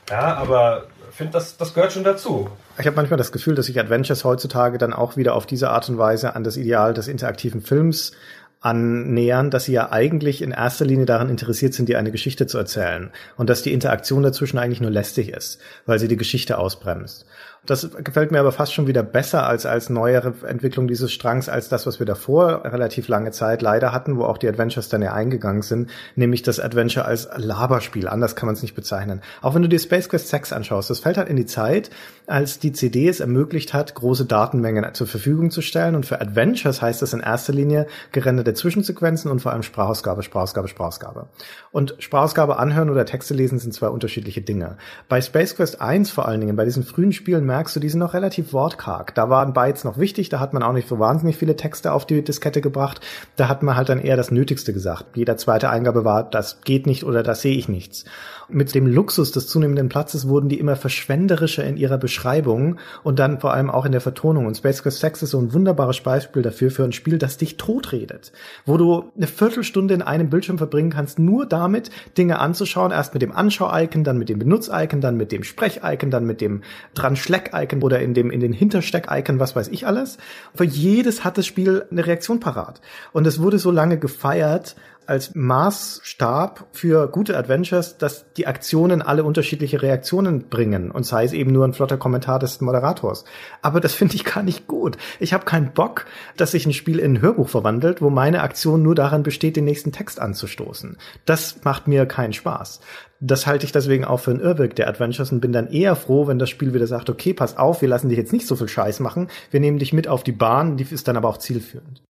Ja, aber finde, das, das gehört schon dazu. Ich habe manchmal das Gefühl, dass sich Adventures heutzutage dann auch wieder auf diese Art und Weise an das Ideal des interaktiven Films annähern, dass sie ja eigentlich in erster Linie daran interessiert sind, dir eine Geschichte zu erzählen und dass die Interaktion dazwischen eigentlich nur lästig ist, weil sie die Geschichte ausbremst. Das gefällt mir aber fast schon wieder besser als als neuere Entwicklung dieses Strangs als das, was wir davor relativ lange Zeit leider hatten, wo auch die Adventures dann ja eingegangen sind, nämlich das Adventure als Laberspiel. Anders kann man es nicht bezeichnen. Auch wenn du dir Space Quest 6 anschaust, das fällt halt in die Zeit, als die CD es ermöglicht hat, große Datenmengen zur Verfügung zu stellen. Und für Adventures heißt das in erster Linie gerenderte Zwischensequenzen und vor allem Sprachausgabe, Sprachausgabe, Sprachausgabe. Und Sprachausgabe anhören oder Texte lesen sind zwei unterschiedliche Dinge. Bei Space Quest 1 vor allen Dingen, bei diesen frühen Spielen merkst du, die sind noch relativ wortkarg. Da waren Bytes noch wichtig, da hat man auch nicht so wahnsinnig viele Texte auf die Diskette gebracht. Da hat man halt dann eher das Nötigste gesagt. Jeder zweite Eingabe war, das geht nicht oder das sehe ich nichts. Mit dem Luxus des zunehmenden Platzes wurden die immer verschwenderischer in ihrer Beschreibung und dann vor allem auch in der Vertonung. Und Space Quest 6 ist so ein wunderbares Beispiel dafür, für ein Spiel, das dich totredet. Wo du eine Viertelstunde in einem Bildschirm verbringen kannst, nur damit, Dinge anzuschauen. Erst mit dem Anschau-Icon, dann mit dem Benutz-Icon, dann mit dem Sprech-Icon, dann mit dem Dran-Schleck-Icon oder in dem, in den Hintersteck-Icon, was weiß ich alles. Für jedes hat das Spiel eine Reaktion parat. Und es wurde so lange gefeiert, als Maßstab für gute Adventures, dass die Aktionen alle unterschiedliche Reaktionen bringen und sei es eben nur ein flotter Kommentar des Moderators. Aber das finde ich gar nicht gut. Ich habe keinen Bock, dass sich ein Spiel in ein Hörbuch verwandelt, wo meine Aktion nur daran besteht, den nächsten Text anzustoßen. Das macht mir keinen Spaß. Das halte ich deswegen auch für ein Irrweg der Adventures und bin dann eher froh, wenn das Spiel wieder sagt, okay, pass auf, wir lassen dich jetzt nicht so viel Scheiß machen, wir nehmen dich mit auf die Bahn, die ist dann aber auch zielführend.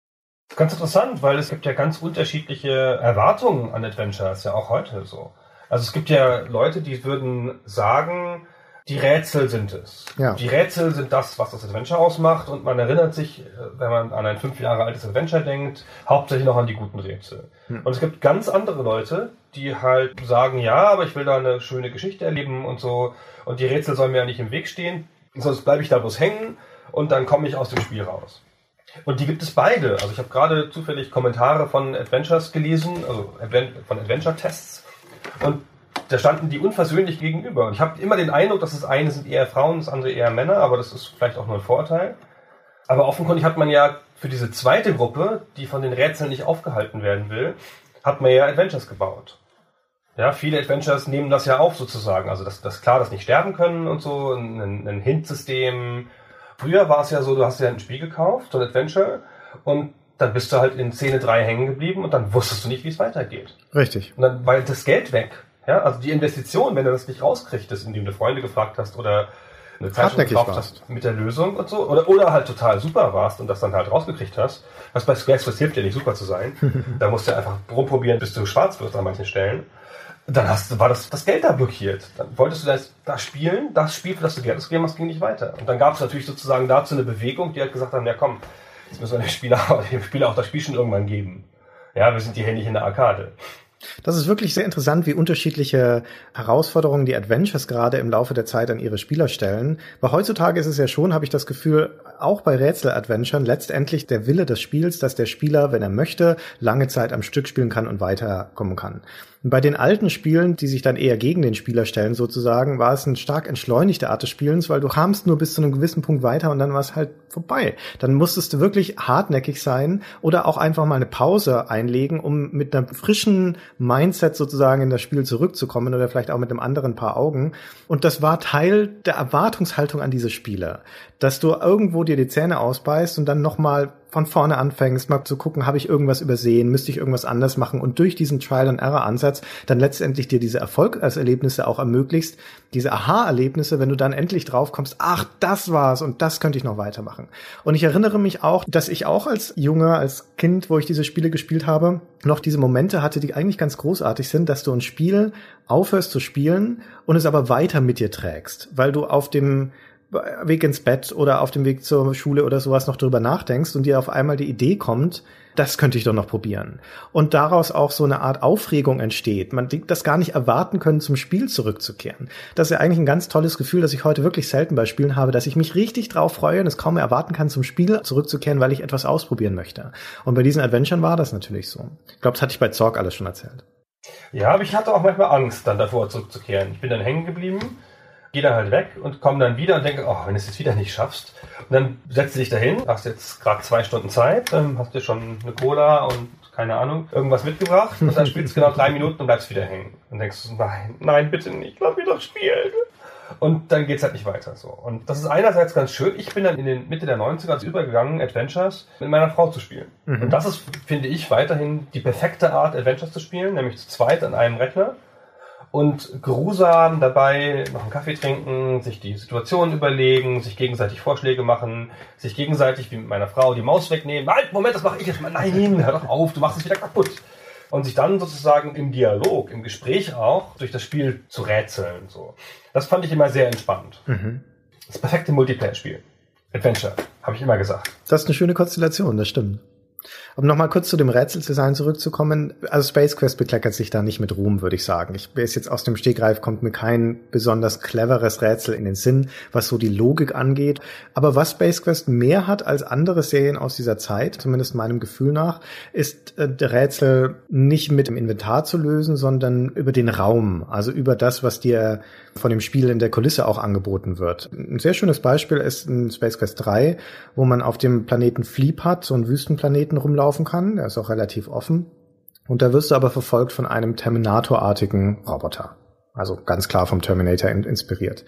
Ganz interessant, weil es gibt ja ganz unterschiedliche Erwartungen an Adventures, ja auch heute so. Also es gibt ja Leute, die würden sagen, die Rätsel sind es. Ja. Die Rätsel sind das, was das Adventure ausmacht und man erinnert sich, wenn man an ein fünf Jahre altes Adventure denkt, hauptsächlich noch an die guten Rätsel. Hm. Und es gibt ganz andere Leute, die halt sagen, ja, aber ich will da eine schöne Geschichte erleben und so und die Rätsel sollen mir ja nicht im Weg stehen, sonst bleibe ich da bloß hängen und dann komme ich aus dem Spiel raus. Und die gibt es beide. Also ich habe gerade zufällig Kommentare von Adventures gelesen, also von Adventure-Tests. Und da standen die unversöhnlich gegenüber. Und ich habe immer den Eindruck, dass das eine sind eher Frauen, das andere eher Männer, aber das ist vielleicht auch nur ein Vorurteil. Aber offenkundig hat man ja für diese zweite Gruppe, die von den Rätseln nicht aufgehalten werden will, hat man ja Adventures gebaut. Ja, viele Adventures nehmen das ja auf sozusagen. Also das, das klar, dass nicht sterben können und so, ein, ein Hint-System, Früher war es ja so, du hast ja ein Spiel gekauft, so ein Adventure, und dann bist du halt in Szene 3 hängen geblieben und dann wusstest du nicht, wie es weitergeht. Richtig. Und dann war das Geld weg. Ja, also die Investition, wenn du das nicht rauskriegtest, indem du Freunde gefragt hast oder eine Zeitschrift gekauft hast mit der Lösung und so, oder, oder halt total super warst und das dann halt rausgekriegt hast, was bei Squarespace hilft dir nicht super zu sein. da musst du einfach rumprobieren, bis du schwarz wirst an manchen Stellen dann hast, war das, das Geld da blockiert. Dann wolltest du das, das spielen, das Spiel, für das du Geld ausgegeben hast, ging nicht weiter. Und dann gab es natürlich sozusagen dazu eine Bewegung, die hat gesagt haben, ja komm, jetzt müssen wir dem Spieler, dem Spieler auch das Spiel schon irgendwann geben. Ja, wir sind hier nicht in der Arkade. Das ist wirklich sehr interessant, wie unterschiedliche Herausforderungen die Adventures gerade im Laufe der Zeit an ihre Spieler stellen. Weil heutzutage ist es ja schon, habe ich das Gefühl, auch bei Rätsel-Adventuren letztendlich der Wille des Spiels, dass der Spieler, wenn er möchte, lange Zeit am Stück spielen kann und weiterkommen kann. Bei den alten Spielen, die sich dann eher gegen den Spieler stellen sozusagen, war es eine stark entschleunigte Art des Spielens, weil du kamst nur bis zu einem gewissen Punkt weiter und dann war es halt vorbei. Dann musstest du wirklich hartnäckig sein oder auch einfach mal eine Pause einlegen, um mit einem frischen Mindset sozusagen in das Spiel zurückzukommen oder vielleicht auch mit einem anderen Paar Augen. Und das war Teil der Erwartungshaltung an diese Spieler, dass du irgendwo dir die Zähne ausbeißt und dann nochmal von vorne anfängst, mal zu gucken, habe ich irgendwas übersehen, müsste ich irgendwas anders machen und durch diesen Trial-and-Error-Ansatz dann letztendlich dir diese Erfolgserlebnisse auch ermöglicht, diese Aha-Erlebnisse, wenn du dann endlich drauf kommst, ach, das war's und das könnte ich noch weitermachen. Und ich erinnere mich auch, dass ich auch als Junge, als Kind, wo ich diese Spiele gespielt habe, noch diese Momente hatte, die eigentlich ganz großartig sind, dass du ein Spiel aufhörst zu spielen und es aber weiter mit dir trägst, weil du auf dem Weg ins Bett oder auf dem Weg zur Schule oder sowas noch drüber nachdenkst und dir auf einmal die Idee kommt, das könnte ich doch noch probieren. Und daraus auch so eine Art Aufregung entsteht. Man das gar nicht erwarten können, zum Spiel zurückzukehren. Das ist ja eigentlich ein ganz tolles Gefühl, das ich heute wirklich selten bei Spielen habe, dass ich mich richtig drauf freue und es kaum mehr erwarten kann, zum Spiel zurückzukehren, weil ich etwas ausprobieren möchte. Und bei diesen Adventuren war das natürlich so. Ich glaube, das hatte ich bei Zorg alles schon erzählt. Ja, aber ich hatte auch manchmal Angst, dann davor zurückzukehren. Ich bin dann hängen geblieben gehe dann halt weg und komme dann wieder und denke, oh, wenn du es jetzt wieder nicht schaffst. Und dann setzt du dich dahin, hast jetzt gerade zwei Stunden Zeit, dann hast du schon eine Cola und keine Ahnung, irgendwas mitgebracht und dann spielst du genau drei Minuten und bleibst wieder hängen. Und denkst du, nein, nein, bitte nicht, lass mich doch spielen. Und dann geht's halt nicht weiter so. Und das ist einerseits ganz schön. Ich bin dann in den Mitte der 90er als übergegangen, Adventures mit meiner Frau zu spielen. Mhm. Und das ist, finde ich, weiterhin die perfekte Art, Adventures zu spielen, nämlich zu zweit an einem Rechner und geruhsam dabei noch einen Kaffee trinken, sich die Situation überlegen, sich gegenseitig Vorschläge machen, sich gegenseitig wie mit meiner Frau die Maus wegnehmen. Halt, Moment, das mache ich jetzt mal. Nein, hör doch auf, du machst es wieder kaputt. Und sich dann sozusagen im Dialog, im Gespräch auch durch das Spiel zu rätseln. So. Das fand ich immer sehr entspannt. Mhm. Das perfekte Multiplayer-Spiel. Adventure, habe ich immer gesagt. Das ist eine schöne Konstellation, das stimmt. Um nochmal kurz zu dem Rätseldesign zurückzukommen, also Space Quest bekleckert sich da nicht mit Ruhm, würde ich sagen. Ich weiß jetzt aus dem Stegreif kommt mir kein besonders cleveres Rätsel in den Sinn, was so die Logik angeht. Aber was Space Quest mehr hat als andere Serien aus dieser Zeit, zumindest meinem Gefühl nach, ist äh, Rätsel nicht mit dem Inventar zu lösen, sondern über den Raum, also über das, was dir von dem Spiel in der Kulisse auch angeboten wird. Ein sehr schönes Beispiel ist in Space Quest 3, wo man auf dem Planeten Fleep hat, so einen Wüstenplaneten rumlaufen laufen kann. Der ist auch relativ offen. Und da wirst du aber verfolgt von einem Terminator-artigen Roboter. Also ganz klar vom Terminator inspiriert.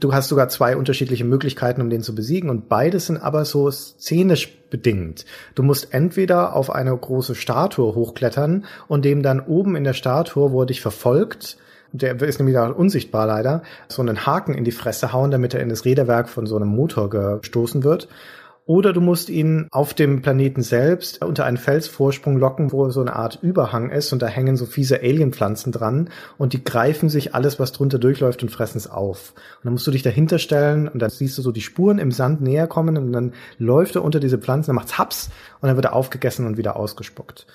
Du hast sogar zwei unterschiedliche Möglichkeiten, um den zu besiegen und beides sind aber so szenisch bedingt. Du musst entweder auf eine große Statue hochklettern und dem dann oben in der Statue, wo er dich verfolgt, der ist nämlich auch unsichtbar leider, so einen Haken in die Fresse hauen, damit er in das Räderwerk von so einem Motor gestoßen wird. Oder du musst ihn auf dem Planeten selbst unter einen Felsvorsprung locken, wo so eine Art Überhang ist und da hängen so fiese Alienpflanzen dran und die greifen sich alles, was drunter durchläuft und fressen es auf. Und dann musst du dich dahinter stellen und dann siehst du so die Spuren im Sand näher kommen und dann läuft er unter diese Pflanzen, dann macht's Haps und dann wird er aufgegessen und wieder ausgespuckt.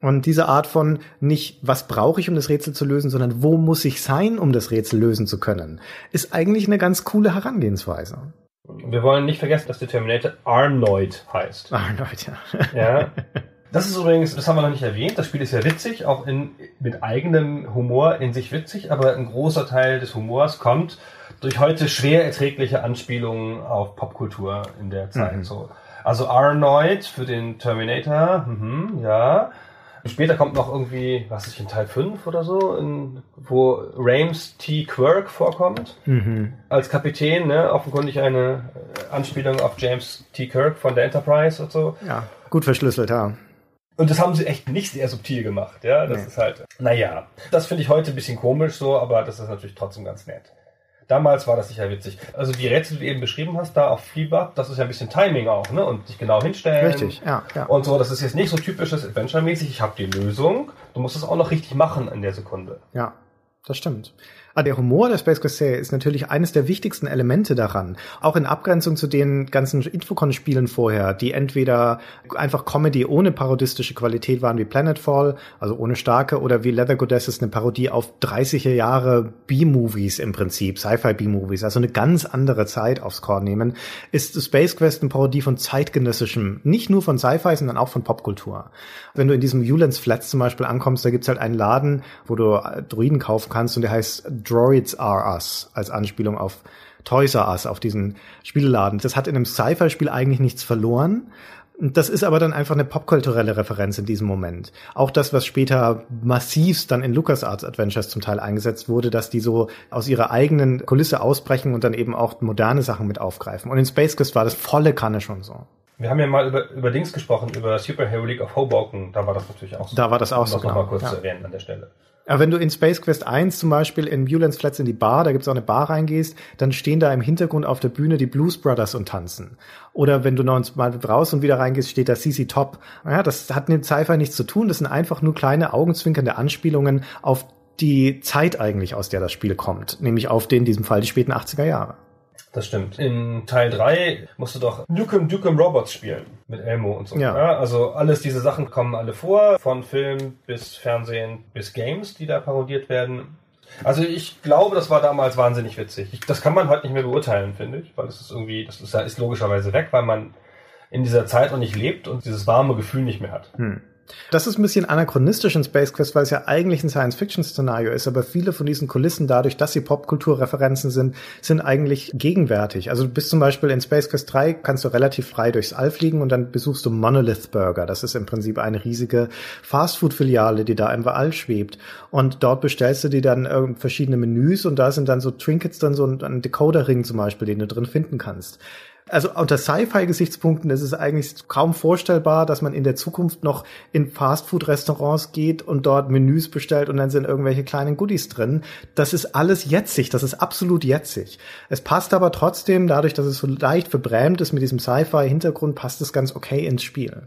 Und diese Art von nicht, was brauche ich, um das Rätsel zu lösen, sondern wo muss ich sein, um das Rätsel lösen zu können, ist eigentlich eine ganz coole Herangehensweise. Wir wollen nicht vergessen, dass der Terminator Arnold heißt. Arnold, ja. Ja. Das ist übrigens, das haben wir noch nicht erwähnt, das Spiel ist ja witzig, auch in, mit eigenem Humor in sich witzig, aber ein großer Teil des Humors kommt durch heute schwer erträgliche Anspielungen auf Popkultur in der Zeit. Mhm. So. Also Arnold für den Terminator, mhm, ja. Später kommt noch irgendwie, was ist in Teil 5 oder so, in, wo Rames T. Quirk vorkommt. Mhm. Als Kapitän, ne? Offenkundig eine äh, Anspielung auf James T. Kirk von der Enterprise und so. Ja, gut verschlüsselt, ja. Und das haben sie echt nicht sehr subtil gemacht, ja. Das nee. ist halt, naja. Das finde ich heute ein bisschen komisch so, aber das ist natürlich trotzdem ganz nett. Damals war das sicher witzig. Also die Rätsel, die du eben beschrieben hast, da auf Fleabag, das ist ja ein bisschen Timing auch, ne? Und sich genau hinstellen. Richtig, ja, ja. Und so, das ist jetzt nicht so typisches Adventure-mäßig, ich habe die Lösung. Du musst es auch noch richtig machen in der Sekunde. Ja, das stimmt. Ah, der Humor der Space Serie ist natürlich eines der wichtigsten Elemente daran. Auch in Abgrenzung zu den ganzen Infocon-Spielen vorher, die entweder einfach Comedy ohne parodistische Qualität waren wie Planetfall, also ohne starke, oder wie Leather Goddesses eine Parodie auf 30er Jahre B-Movies im Prinzip, Sci-Fi B-Movies, also eine ganz andere Zeit aufs Korn nehmen, ist Space Quest eine Parodie von zeitgenössischem, nicht nur von Sci-Fi, sondern auch von Popkultur. Wenn du in diesem Ulands Flats zum Beispiel ankommst, da gibt's halt einen Laden, wo du Druiden kaufen kannst und der heißt Droids Are Us als Anspielung auf Toys R Us, auf diesen Spielladen. Das hat in einem Sci-Fi-Spiel eigentlich nichts verloren. Das ist aber dann einfach eine popkulturelle Referenz in diesem Moment. Auch das, was später massivst dann in LucasArts Adventures zum Teil eingesetzt wurde, dass die so aus ihrer eigenen Kulisse ausbrechen und dann eben auch moderne Sachen mit aufgreifen. Und in Space Quest war das volle Kanne schon so. Wir haben ja mal über, über Dings gesprochen, über Super Hero League of Hoboken. Da war das natürlich auch so. Da war das auch um so. Das genau. mal kurz ja. zu erwähnen an der Stelle. Aber wenn du in Space Quest 1 zum Beispiel in Mulan's Flats in die Bar, da gibt's auch eine Bar reingehst, dann stehen da im Hintergrund auf der Bühne die Blues Brothers und tanzen. Oder wenn du noch mal raus und wieder reingehst, steht da CC Top. Ja, das hat mit Sci-Fi nichts zu tun. Das sind einfach nur kleine augenzwinkernde Anspielungen auf die Zeit eigentlich, aus der das Spiel kommt. Nämlich auf den, in diesem Fall, die späten 80er Jahre. Das stimmt. In Teil 3 musst du doch Nukem Dukem Robots spielen. Mit Elmo und so. Ja. ja. Also alles diese Sachen kommen alle vor. Von Film bis Fernsehen bis Games, die da parodiert werden. Also ich glaube, das war damals wahnsinnig witzig. Ich, das kann man heute nicht mehr beurteilen, finde ich. Weil das ist irgendwie, das ist, ist logischerweise weg, weil man in dieser Zeit noch nicht lebt und dieses warme Gefühl nicht mehr hat. Hm. Das ist ein bisschen anachronistisch in Space Quest, weil es ja eigentlich ein Science-Fiction-Szenario ist, aber viele von diesen Kulissen, dadurch, dass sie Popkulturreferenzen sind, sind eigentlich gegenwärtig. Also du bist zum Beispiel in Space Quest 3, kannst du relativ frei durchs All fliegen und dann besuchst du Monolith Burger. Das ist im Prinzip eine riesige Fastfood-Filiale, die da im All schwebt. Und dort bestellst du dir dann verschiedene Menüs und da sind dann so Trinkets, dann so ein Decoder-Ring zum Beispiel, den du drin finden kannst. Also unter Sci-Fi-Gesichtspunkten ist es eigentlich kaum vorstellbar, dass man in der Zukunft noch in Fastfood-Restaurants geht und dort Menüs bestellt und dann sind irgendwelche kleinen Goodies drin. Das ist alles jetzig, das ist absolut jetzig. Es passt aber trotzdem, dadurch, dass es so leicht verbrämt ist mit diesem Sci-Fi-Hintergrund, passt es ganz okay ins Spiel.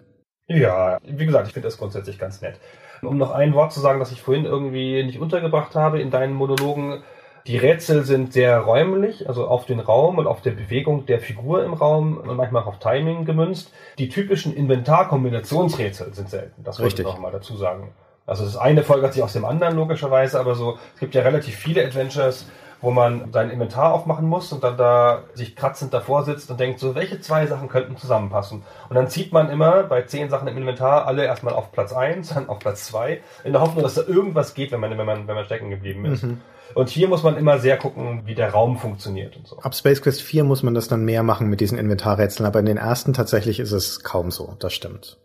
Ja, wie gesagt, ich finde das grundsätzlich ganz nett. Um noch ein Wort zu sagen, das ich vorhin irgendwie nicht untergebracht habe in deinen Monologen, Die Rätsel sind sehr räumlich, also auf den Raum und auf der Bewegung der Figur im Raum und manchmal auch auf Timing gemünzt. Die typischen Inventarkombinationsrätsel sind selten. Das wollte ich noch mal dazu sagen. Also das eine folgert sich aus dem anderen logischerweise, aber so, es gibt ja relativ viele Adventures, wo man sein Inventar aufmachen muss und dann da sich kratzend davor sitzt und denkt, so welche zwei Sachen könnten zusammenpassen. Und dann zieht man immer bei zehn Sachen im Inventar alle erstmal auf Platz eins, dann auf Platz zwei, in der Hoffnung, dass da irgendwas geht, wenn man, wenn man, wenn man stecken geblieben ist. Mhm. Und hier muss man immer sehr gucken, wie der Raum funktioniert und so. Ab Space Quest 4 muss man das dann mehr machen mit diesen Inventarrätseln, aber in den ersten tatsächlich ist es kaum so, das stimmt.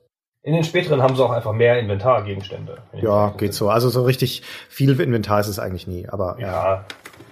In den späteren haben sie auch einfach mehr Inventargegenstände. Ja, geht so. Also so richtig viel Inventar ist es eigentlich nie, aber. Ja,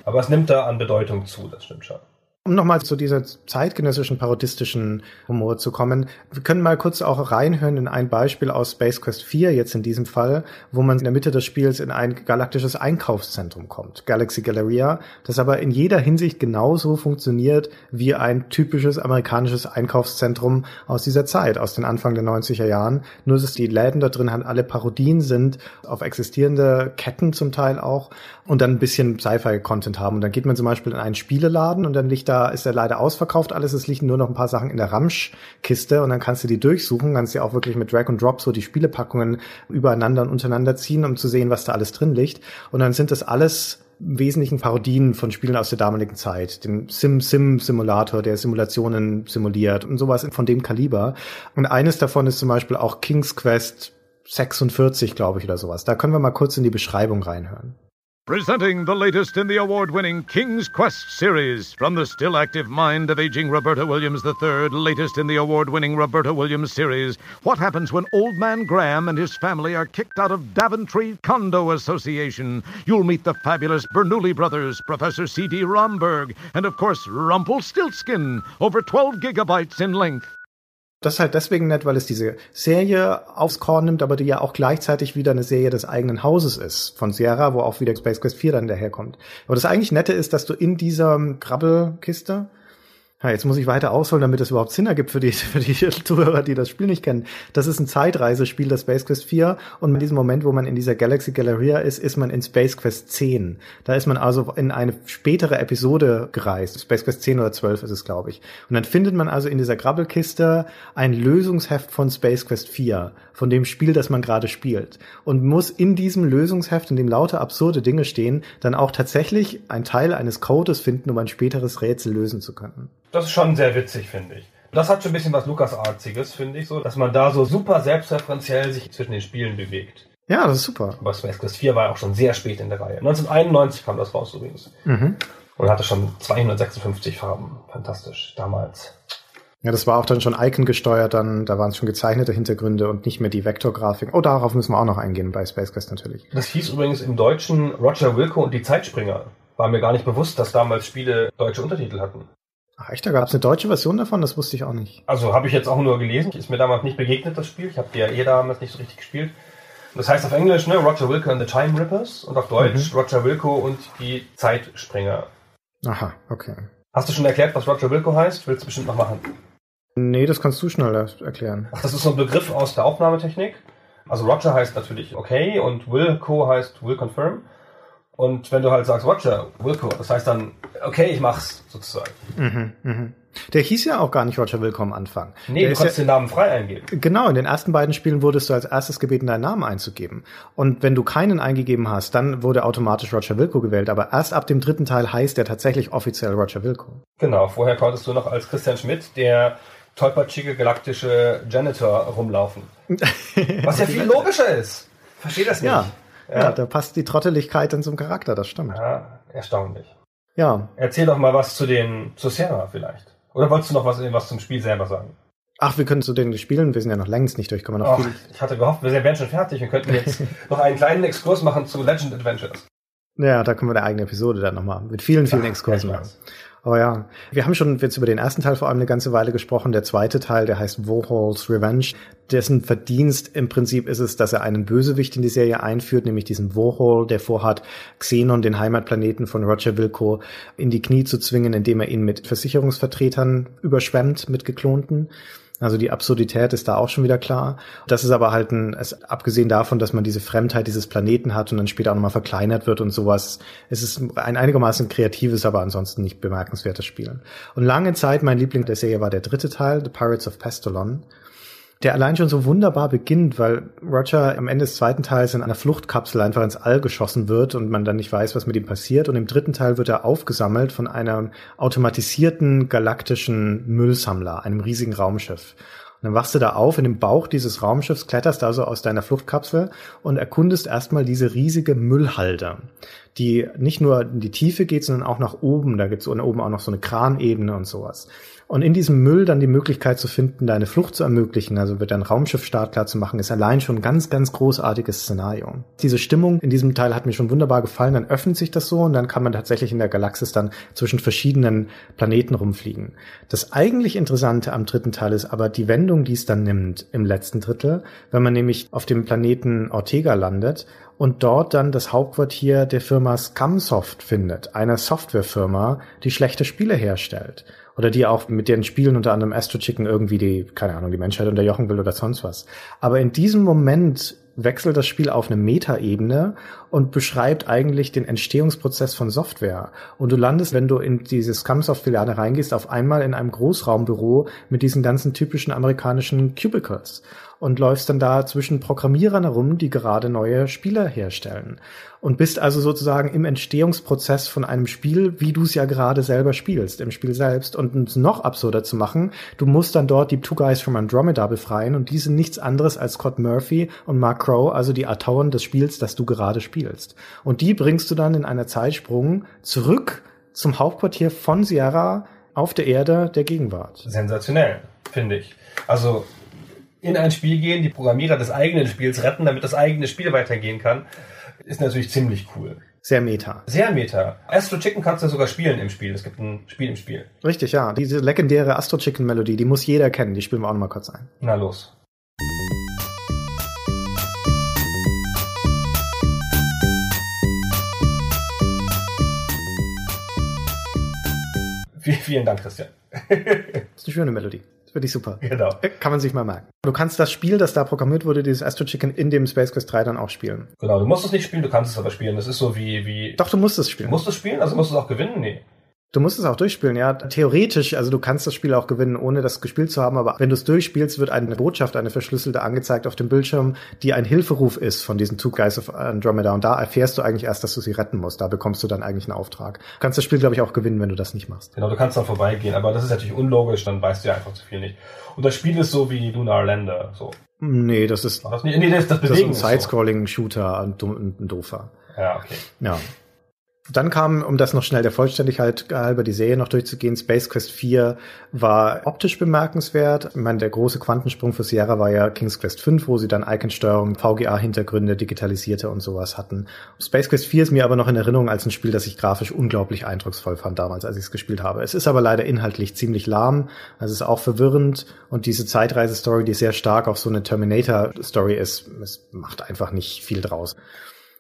aber es nimmt da an Bedeutung zu, das stimmt schon. Um nochmal zu dieser zeitgenössischen parodistischen Humor zu kommen, wir können mal kurz auch reinhören in ein Beispiel aus Space Quest 4, jetzt in diesem Fall, wo man in der Mitte des Spiels in ein galaktisches Einkaufszentrum kommt, Galaxy Galleria, das aber in jeder Hinsicht genauso funktioniert wie ein typisches amerikanisches Einkaufszentrum aus dieser Zeit, aus den Anfang der 90er Jahren, nur dass die Läden da drin halt alle Parodien sind, auf existierende Ketten zum Teil auch und dann ein bisschen Sci-Fi-Content haben. Und dann geht man zum Beispiel in einen Spieleladen und dann liegt da ist er leider ausverkauft alles. Es liegen nur noch ein paar Sachen in der Ramsch-Kiste und dann kannst du die durchsuchen, kannst ja auch wirklich mit Drag and Drop so die Spielepackungen übereinander und untereinander ziehen, um zu sehen, was da alles drin liegt. Und dann sind das alles Wesentlichen Parodien von Spielen aus der damaligen Zeit. Dem Sim-Sim-Simulator, der Simulationen simuliert und sowas von dem Kaliber. Und eines davon ist zum Beispiel auch King's Quest 46, glaube ich, oder sowas. Da können wir mal kurz in die Beschreibung reinhören. Presenting the latest in the award winning King's Quest series from the still active mind of aging Roberta Williams III, latest in the award winning Roberta Williams series. What happens when Old Man Graham and his family are kicked out of Daventry Condo Association? You'll meet the fabulous Bernoulli brothers, Professor C.D. Romberg, and of course Rumpelstiltskin, over 12 gigabytes in length. Das ist halt deswegen nett, weil es diese Serie aufs Korn nimmt, aber die ja auch gleichzeitig wieder eine Serie des eigenen Hauses ist, von Sierra, wo auch wieder Space Quest 4 dann daherkommt. Aber das eigentlich Nette ist, dass du in dieser Krabbelkiste ja, jetzt muss ich weiter ausholen, damit es überhaupt Sinn ergibt für die, für die Zuhörer, die das Spiel nicht kennen. Das ist ein Zeitreisespiel, das Space Quest 4. Und in diesem Moment, wo man in dieser Galaxy Galleria ist, ist man in Space Quest 10. Da ist man also in eine spätere Episode gereist. Space Quest 10 oder 12 ist es, glaube ich. Und dann findet man also in dieser Grabbelkiste ein Lösungsheft von Space Quest 4, von dem Spiel, das man gerade spielt. Und muss in diesem Lösungsheft, in dem lauter absurde Dinge stehen, dann auch tatsächlich ein Teil eines Codes finden, um ein späteres Rätsel lösen zu können. Das ist schon sehr witzig, finde ich. Das hat schon ein bisschen was Lukas-artiges, finde ich so, dass man da so super selbstreferenziell sich zwischen den Spielen bewegt. Ja, das ist super. Aber Space Quest 4 war ja auch schon sehr spät in der Reihe. 1991 kam das raus übrigens. Mhm. Und hatte schon 256 Farben. Fantastisch. Damals. Ja, das war auch dann schon Icon gesteuert, dann, da waren es schon gezeichnete Hintergründe und nicht mehr die Vektorgrafik. Oh, darauf müssen wir auch noch eingehen bei Space Quest natürlich. Das hieß übrigens im Deutschen Roger Wilco und die Zeitspringer. War mir gar nicht bewusst, dass damals Spiele deutsche Untertitel hatten. Ach echt, da gab es eine deutsche Version davon? Das wusste ich auch nicht. Also habe ich jetzt auch nur gelesen. Ist mir damals nicht begegnet, das Spiel. Ich habe die ja eh damals nicht so richtig gespielt. das heißt auf Englisch, ne, Roger Wilco and the Time Rippers und auf Deutsch mhm. Roger Wilco und die Zeitspringer. Aha, okay. Hast du schon erklärt, was Roger Wilco heißt? Willst du bestimmt noch machen? Nee, das kannst du schnell erklären. Ach, das ist so ein Begriff aus der Aufnahmetechnik. Also Roger heißt natürlich okay und Wilco heißt will confirm. Und wenn du halt sagst, Roger, Wilco, das heißt dann, okay, ich mach's, sozusagen. Mhm, mhm. Der hieß ja auch gar nicht Roger Wilco am Anfang. Nee, Der du konntest ja, den Namen frei eingeben. Genau, in den ersten beiden Spielen wurdest du als erstes gebeten, deinen Namen einzugeben. Und wenn du keinen eingegeben hast, dann wurde automatisch Roger Wilco gewählt. Aber erst ab dem dritten Teil heißt er tatsächlich offiziell Roger Wilco. Genau, vorher konntest du noch als Christian Schmidt, der tollpatschige galaktische Janitor rumlaufen. Was ja viel logischer ist. Versteh das nicht. Ja. Ja. ja, da passt die Trotteligkeit dann zum Charakter, das stimmt. Ja, erstaunlich. Ja. Erzähl doch mal was zu den, zu Sarah vielleicht. Oder wolltest du noch was, was zum Spiel selber sagen? Ach, wir können zu den Spielen, wir sind ja noch längst nicht durch, können wir noch Och, viel. Ich hatte gehofft, wir wären schon fertig und könnten jetzt noch einen kleinen Exkurs machen zu Legend Adventures. Ja, da können wir eine eigene Episode dann nochmal mit vielen, vielen Ach, Exkursen machen. Aber ja, wir haben schon jetzt über den ersten Teil vor allem eine ganze Weile gesprochen. Der zweite Teil, der heißt Warhol's Revenge. Dessen Verdienst im Prinzip ist es, dass er einen Bösewicht in die Serie einführt, nämlich diesen Warhol, der vorhat, Xenon, den Heimatplaneten von Roger Wilco, in die Knie zu zwingen, indem er ihn mit Versicherungsvertretern überschwemmt, mit geklonten. Also die Absurdität ist da auch schon wieder klar. Das ist aber halt ein, es, abgesehen davon, dass man diese Fremdheit dieses Planeten hat und dann später auch nochmal verkleinert wird und sowas. Es ist ein einigermaßen kreatives, aber ansonsten nicht bemerkenswertes Spiel. Und lange Zeit mein Liebling der Serie war der dritte Teil, The Pirates of Pestalon der allein schon so wunderbar beginnt, weil Roger am Ende des zweiten Teils in einer Fluchtkapsel einfach ins All geschossen wird und man dann nicht weiß, was mit ihm passiert. Und im dritten Teil wird er aufgesammelt von einem automatisierten galaktischen Müllsammler, einem riesigen Raumschiff. Und dann wachst du da auf in dem Bauch dieses Raumschiffs, kletterst also aus deiner Fluchtkapsel und erkundest erstmal diese riesige Müllhalde, die nicht nur in die Tiefe geht, sondern auch nach oben. Da gibt's oben auch noch so eine Kranebene und sowas. Und in diesem Müll dann die Möglichkeit zu finden, deine Flucht zu ermöglichen, also wird ein Raumschiff startklar zu machen, ist allein schon ein ganz, ganz großartiges Szenario. Diese Stimmung in diesem Teil hat mir schon wunderbar gefallen. Dann öffnet sich das so und dann kann man tatsächlich in der Galaxis dann zwischen verschiedenen Planeten rumfliegen. Das eigentlich Interessante am dritten Teil ist aber die Wendung, die es dann nimmt im letzten Drittel, wenn man nämlich auf dem Planeten Ortega landet und dort dann das Hauptquartier der Firma Scumsoft findet, einer Softwarefirma, die schlechte Spiele herstellt oder die auch mit deren Spielen unter anderem Astro Chicken irgendwie die, keine Ahnung, die Menschheit unterjochen will oder sonst was. Aber in diesem Moment wechselt das Spiel auf eine Metaebene und beschreibt eigentlich den Entstehungsprozess von Software. Und du landest, wenn du in diese Scumsoft-Filiale reingehst, auf einmal in einem Großraumbüro mit diesen ganzen typischen amerikanischen Cubicles und läufst dann da zwischen Programmierern herum, die gerade neue Spiele herstellen. Und bist also sozusagen im Entstehungsprozess von einem Spiel, wie du es ja gerade selber spielst, im Spiel selbst. Und um es noch absurder zu machen, du musst dann dort die Two Guys from Andromeda befreien und die sind nichts anderes als Scott Murphy und Mark Crow, also die Autoren des Spiels, das du gerade spielst. Und die bringst du dann in einer Zeitsprung zurück zum Hauptquartier von Sierra auf der Erde der Gegenwart. Sensationell, finde ich. Also in ein Spiel gehen, die Programmierer des eigenen Spiels retten, damit das eigene Spiel weitergehen kann, ist natürlich ziemlich cool. Sehr meta. Sehr meta. Astro Chicken kannst du sogar spielen im Spiel. Es gibt ein Spiel im Spiel. Richtig, ja. Diese legendäre Astro Chicken Melodie, die muss jeder kennen. Die spielen wir auch noch mal kurz ein. Na los. Vielen Dank, Christian. das ist eine schöne Melodie. Finde ich super. Genau. Kann man sich mal merken. Du kannst das Spiel, das da programmiert wurde, dieses Astro Chicken, in dem Space Quest 3 dann auch spielen. Genau, du musst es nicht spielen, du kannst es aber spielen. Das ist so wie, wie. Doch, du musst es spielen. Du musst es spielen, also musst du es auch gewinnen? Nee. Du musst es auch durchspielen, ja. Theoretisch, also du kannst das Spiel auch gewinnen, ohne das gespielt zu haben, aber wenn du es durchspielst, wird eine Botschaft, eine verschlüsselte angezeigt auf dem Bildschirm, die ein Hilferuf ist von diesen Two Guys of Andromeda. Und da erfährst du eigentlich erst, dass du sie retten musst. Da bekommst du dann eigentlich einen Auftrag. Du kannst das Spiel, glaube ich, auch gewinnen, wenn du das nicht machst. Genau, du kannst dann vorbeigehen, aber das ist natürlich unlogisch, dann weißt du ja einfach zu viel nicht. Und das Spiel ist so wie Lunar Lander, so. Nee, das ist, das, nee, das, das, das ist ein Sidescrolling-Shooter, ein, ein doofer. Ja, okay. Ja. Dann kam, um das noch schnell der Vollständigkeit halber die Serie noch durchzugehen, Space Quest 4 war optisch bemerkenswert. Ich meine, der große Quantensprung für Sierra war ja King's Quest 5, wo sie dann Icon-Steuerung, VGA-Hintergründe, digitalisierte und sowas hatten. Space Quest 4 ist mir aber noch in Erinnerung als ein Spiel, das ich grafisch unglaublich eindrucksvoll fand damals, als ich es gespielt habe. Es ist aber leider inhaltlich ziemlich lahm, es ist auch verwirrend und diese Zeitreise-Story, die sehr stark auch so eine Terminator-Story ist, es macht einfach nicht viel draus.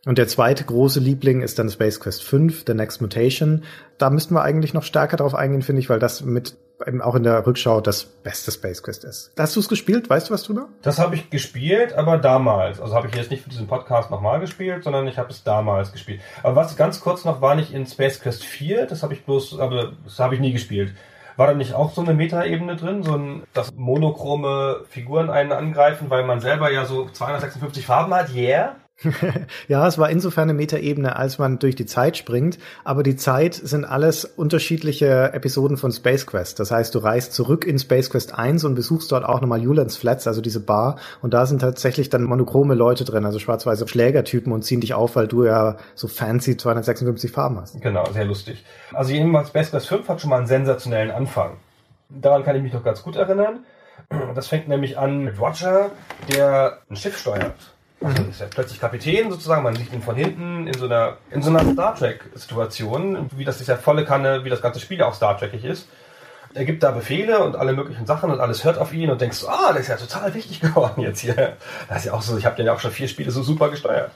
Und der zweite große Liebling ist dann Space Quest 5, The Next Mutation. Da müssten wir eigentlich noch stärker drauf eingehen, finde ich, weil das mit eben auch in der Rückschau das beste Space Quest ist. Hast du es gespielt? Weißt du was drüber? Das habe ich gespielt, aber damals. Also habe ich jetzt nicht für diesen Podcast nochmal gespielt, sondern ich habe es damals gespielt. Aber was ganz kurz noch war nicht in Space Quest 4, das habe ich bloß, aber das habe ich nie gespielt. War da nicht auch so eine Metaebene drin, so ein, dass monochrome Figuren einen angreifen, weil man selber ja so 256 Farben hat? Yeah. ja, es war insofern eine Metaebene, als man durch die Zeit springt, aber die Zeit sind alles unterschiedliche Episoden von Space Quest. Das heißt, du reist zurück in Space Quest 1 und besuchst dort auch nochmal Julians Flats, also diese Bar, und da sind tatsächlich dann monochrome Leute drin, also schwarz-weiße Schlägertypen und ziehen dich auf, weil du ja so fancy 256 Farben hast. Genau, sehr lustig. Also jedenfalls Space Quest 5 hat schon mal einen sensationellen Anfang. Daran kann ich mich noch ganz gut erinnern. Das fängt nämlich an mit Roger, der ein Schiff steuert also ist er plötzlich Kapitän sozusagen, man sieht ihn von hinten in so einer, in so einer Star Trek-Situation, wie das ist ja volle Kanne, wie das ganze Spiel auch Star Trekig ist. Er gibt da Befehle und alle möglichen Sachen und alles hört auf ihn und denkst, ah, das ist ja total wichtig geworden jetzt hier. Das ist ja auch so, ich habe den ja auch schon vier Spiele so super gesteuert.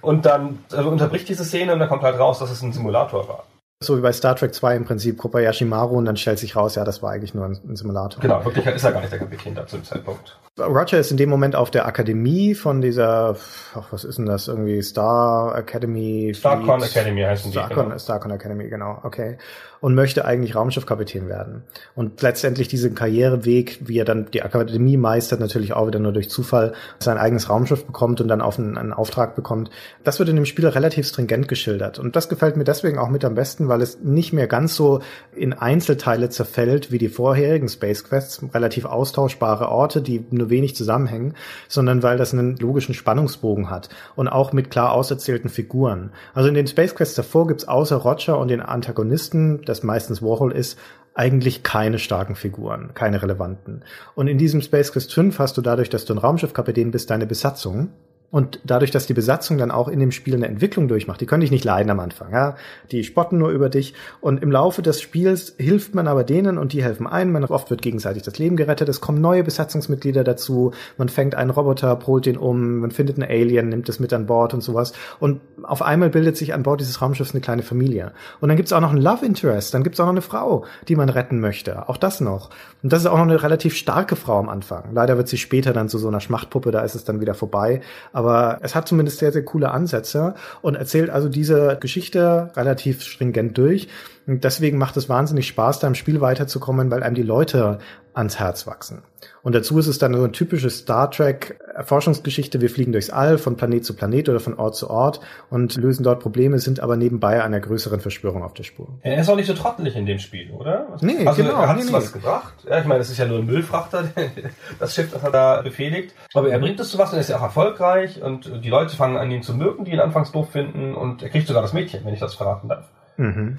Und dann also unterbricht diese Szene und dann kommt halt raus, dass es ein Simulator war. So wie bei Star Trek 2 im Prinzip, Kobayashi Maru und dann stellt sich raus, ja, das war eigentlich nur ein, ein Simulator. Genau, in Wirklichkeit ist er gar nicht der Kapitän da zu dem Zeitpunkt. Roger ist in dem Moment auf der Akademie von dieser, ach, was ist denn das, irgendwie Star Academy? Starcon Academy heißen die. Starcon, genau. Starcon Academy, genau, okay. Und möchte eigentlich Raumschiffkapitän werden. Und letztendlich diesen Karriereweg, wie er dann die Akademie meistert, natürlich auch wieder nur durch Zufall, sein eigenes Raumschiff bekommt und dann auf einen, einen Auftrag bekommt. Das wird in dem Spiel relativ stringent geschildert. Und das gefällt mir deswegen auch mit am besten, weil es nicht mehr ganz so in Einzelteile zerfällt wie die vorherigen Space Quests, relativ austauschbare Orte, die nur wenig zusammenhängen, sondern weil das einen logischen Spannungsbogen hat und auch mit klar auserzählten Figuren. Also in den Space Quests davor gibt's außer Roger und den Antagonisten, das meistens Warhol ist, eigentlich keine starken Figuren, keine relevanten. Und in diesem Space Quest 5 hast du dadurch, dass du ein Raumschiffkapitän bist, deine Besatzung. Und dadurch, dass die Besatzung dann auch in dem Spiel eine Entwicklung durchmacht, die können dich nicht leiden am Anfang, ja. Die spotten nur über dich. Und im Laufe des Spiels hilft man aber denen und die helfen ein. Man oft wird gegenseitig das Leben gerettet. Es kommen neue Besatzungsmitglieder dazu. Man fängt einen Roboter, polt den um. Man findet einen Alien, nimmt es mit an Bord und sowas. Und auf einmal bildet sich an Bord dieses Raumschiffs eine kleine Familie. Und dann gibt's auch noch einen Love Interest. Dann gibt's auch noch eine Frau, die man retten möchte. Auch das noch. Und das ist auch noch eine relativ starke Frau am Anfang. Leider wird sie später dann zu so einer Schmachtpuppe. Da ist es dann wieder vorbei. Aber es hat zumindest sehr, sehr coole Ansätze und erzählt also diese Geschichte relativ stringent durch. Und deswegen macht es wahnsinnig Spaß, da im Spiel weiterzukommen, weil einem die Leute ans Herz wachsen. Und dazu ist es dann so eine typische Star Trek Erforschungsgeschichte. Wir fliegen durchs All von Planet zu Planet oder von Ort zu Ort und lösen dort Probleme, sind aber nebenbei einer größeren Verschwörung auf der Spur. Er ist auch nicht so trottelig in dem Spiel, oder? Nee, also genau, er hat nee, was nee. gebracht. Ja, ich meine, es ist ja nur ein Müllfrachter, das Schiff, das er da befehligt. Aber er bringt es zu was und er ist ja auch erfolgreich und die Leute fangen an, ihn zu mögen, die ihn anfangs doof finden und er kriegt sogar das Mädchen, wenn ich das verraten darf. Mhm.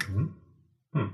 Hm.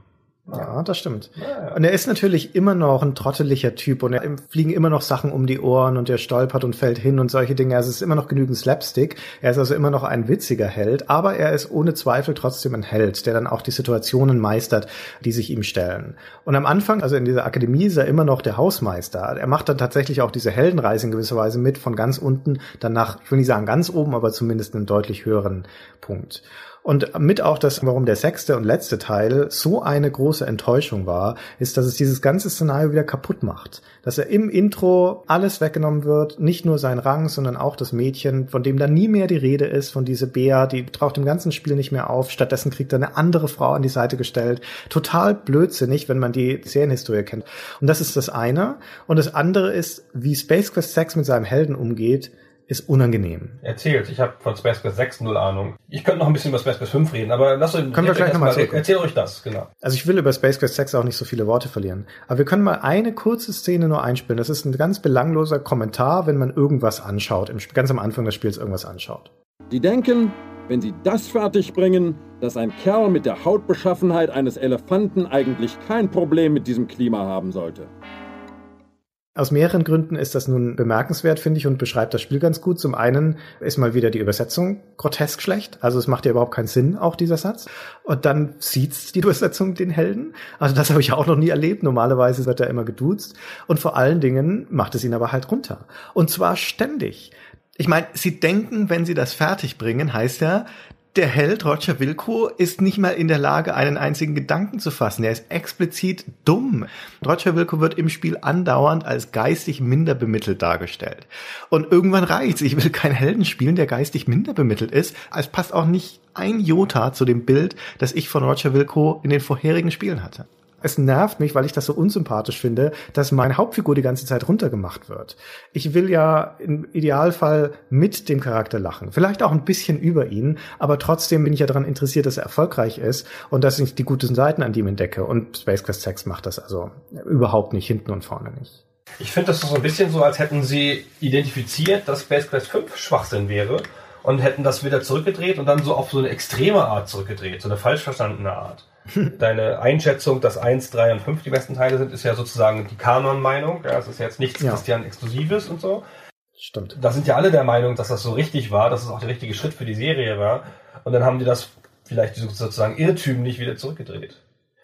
Ja, das stimmt. Und er ist natürlich immer noch ein trotteliger Typ und er ihm fliegen immer noch Sachen um die Ohren und er stolpert und fällt hin und solche Dinge. Also es ist immer noch genügend Slapstick. Er ist also immer noch ein witziger Held, aber er ist ohne Zweifel trotzdem ein Held, der dann auch die Situationen meistert, die sich ihm stellen. Und am Anfang, also in dieser Akademie, ist er immer noch der Hausmeister. Er macht dann tatsächlich auch diese Heldenreise in gewisser Weise mit, von ganz unten dann nach, ich will nicht sagen ganz oben, aber zumindest einen deutlich höheren Punkt. Und mit auch das, warum der sechste und letzte Teil so eine große Enttäuschung war, ist, dass es dieses ganze Szenario wieder kaputt macht. Dass er im Intro alles weggenommen wird, nicht nur sein Rang, sondern auch das Mädchen, von dem dann nie mehr die Rede ist, von dieser Bea, die taucht im ganzen Spiel nicht mehr auf. Stattdessen kriegt er eine andere Frau an die Seite gestellt. Total blödsinnig, wenn man die Serienhistorie kennt. Und das ist das eine. Und das andere ist, wie Space Quest 6 mit seinem Helden umgeht, ist unangenehm. Erzählt. Ich habe von Space Quest 6 null Ahnung. Ich könnte noch ein bisschen über Space Quest 5 reden, aber lass euch Können wir gleich erst noch mal mal- zurück. Erzähl euch das, genau. Also ich will über Space Quest 6 auch nicht so viele Worte verlieren. Aber wir können mal eine kurze Szene nur einspielen. Das ist ein ganz belangloser Kommentar, wenn man irgendwas anschaut, im, ganz am Anfang des Spiels irgendwas anschaut. Die denken, wenn sie das fertigbringen, dass ein Kerl mit der Hautbeschaffenheit eines Elefanten eigentlich kein Problem mit diesem Klima haben sollte. Aus mehreren Gründen ist das nun bemerkenswert, finde ich, und beschreibt das Spiel ganz gut. Zum einen ist mal wieder die Übersetzung grotesk schlecht. Also es macht ja überhaupt keinen Sinn, auch dieser Satz. Und dann sieht's die Übersetzung den Helden. Also das habe ich auch noch nie erlebt. Normalerweise wird er immer geduzt. Und vor allen Dingen macht es ihn aber halt runter. Und zwar ständig. Ich meine, sie denken, wenn sie das fertig bringen, heißt ja, der Held Roger Wilco ist nicht mal in der Lage, einen einzigen Gedanken zu fassen. Er ist explizit dumm. Roger Wilco wird im Spiel andauernd als geistig minder bemittelt dargestellt. Und irgendwann reicht's. Ich will keinen Helden spielen, der geistig minder bemittelt ist. Es passt auch nicht ein Jota zu dem Bild, das ich von Roger Wilco in den vorherigen Spielen hatte. Es nervt mich, weil ich das so unsympathisch finde, dass meine Hauptfigur die ganze Zeit runtergemacht wird. Ich will ja im Idealfall mit dem Charakter lachen. Vielleicht auch ein bisschen über ihn, aber trotzdem bin ich ja daran interessiert, dass er erfolgreich ist und dass ich die guten Seiten an ihm entdecke. Und Space Quest 6 macht das also überhaupt nicht, hinten und vorne nicht. Ich finde das ist so ein bisschen so, als hätten sie identifiziert, dass Space Quest 5 Schwachsinn wäre und hätten das wieder zurückgedreht und dann so auf so eine extreme Art zurückgedreht, so eine falsch verstandene Art. Deine Einschätzung, dass 1, 3 und 5 die besten Teile sind, ist ja sozusagen die Kanon-Meinung. Ja, es ist jetzt nichts Ja. Christian-Exklusives und so. Stimmt. Da sind ja alle der Meinung, dass das so richtig war, dass es auch der richtige Schritt für die Serie war. Und dann haben die das vielleicht sozusagen irrtümlich wieder zurückgedreht.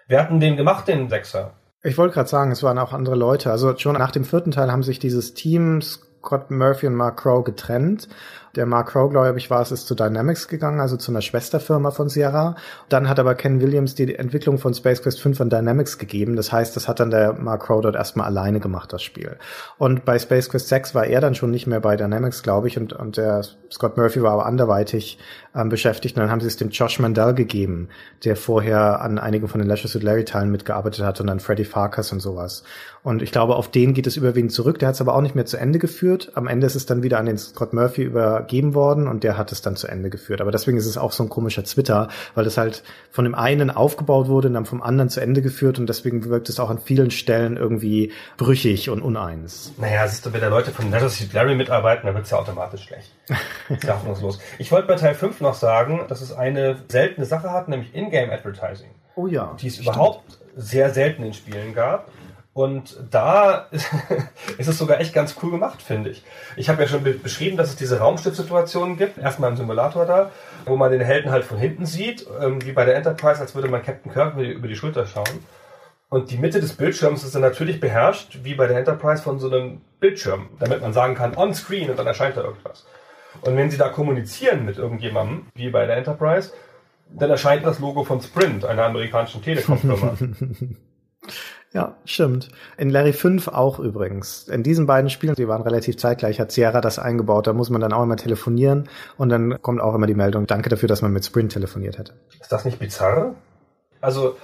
Wer hat denn den gemacht, den Sechser? Ich wollte gerade sagen, es waren auch andere Leute. Also schon nach dem vierten Teil haben sich dieses Team Scott Murphy und Mark Crow getrennt. Der Mark Crow, glaube ich, war es, ist zu Dynamics gegangen, also zu einer Schwesterfirma von Sierra. Dann hat aber Ken Williams die Entwicklung von Space Quest 5 an Dynamics gegeben. Das heißt, das hat dann der Mark Crow dort erstmal alleine gemacht, das Spiel. Und bei Space Quest 6 war er dann schon nicht mehr bei Dynamics, glaube ich, und, und der Scott Murphy war aber anderweitig ähm, beschäftigt. Und dann haben sie es dem Josh Mandel gegeben, der vorher an einigen von den Leisure Suit Larry Teilen mitgearbeitet hat und dann Freddy Farkas und sowas. Und ich glaube, auf den geht es überwiegend zurück. Der hat es aber auch nicht mehr zu Ende geführt. Am Ende ist es dann wieder an den Scott Murphy übergeben worden und der hat es dann zu Ende geführt. Aber deswegen ist es auch so ein komischer Twitter, weil es halt von dem einen aufgebaut wurde und dann vom anderen zu Ende geführt und deswegen wirkt es auch an vielen Stellen irgendwie brüchig und uneins. Naja, siehst du, wenn da Leute von Suit Larry mitarbeiten, dann wird's ja automatisch schlecht. hoffnungslos. Ich wollte bei Teil 5 noch sagen, dass es eine seltene Sache hat, nämlich In-Game Advertising. Oh ja. Die es überhaupt sehr selten in Spielen gab. Und da ist es sogar echt ganz cool gemacht, finde ich. Ich habe ja schon be beschrieben, dass es diese Raumschiffsituationen gibt. Erstmal im Simulator da, wo man den Helden halt von hinten sieht, ähm, wie bei der Enterprise, als würde man Captain Kirk über die, über die Schulter schauen. Und die Mitte des Bildschirms ist dann natürlich beherrscht, wie bei der Enterprise, von so einem Bildschirm, damit man sagen kann, on screen und dann erscheint da irgendwas. Und wenn sie da kommunizieren mit irgendjemandem, wie bei der Enterprise, dann erscheint das Logo von Sprint, einer amerikanischen Telekom-Firma. Ja, stimmt. In Larry 5 auch übrigens. In diesen beiden Spielen, die waren relativ zeitgleich, hat Sierra das eingebaut. Da muss man dann auch immer telefonieren und dann kommt auch immer die Meldung, danke dafür, dass man mit Sprint telefoniert hätte. Ist das nicht bizarr? Also,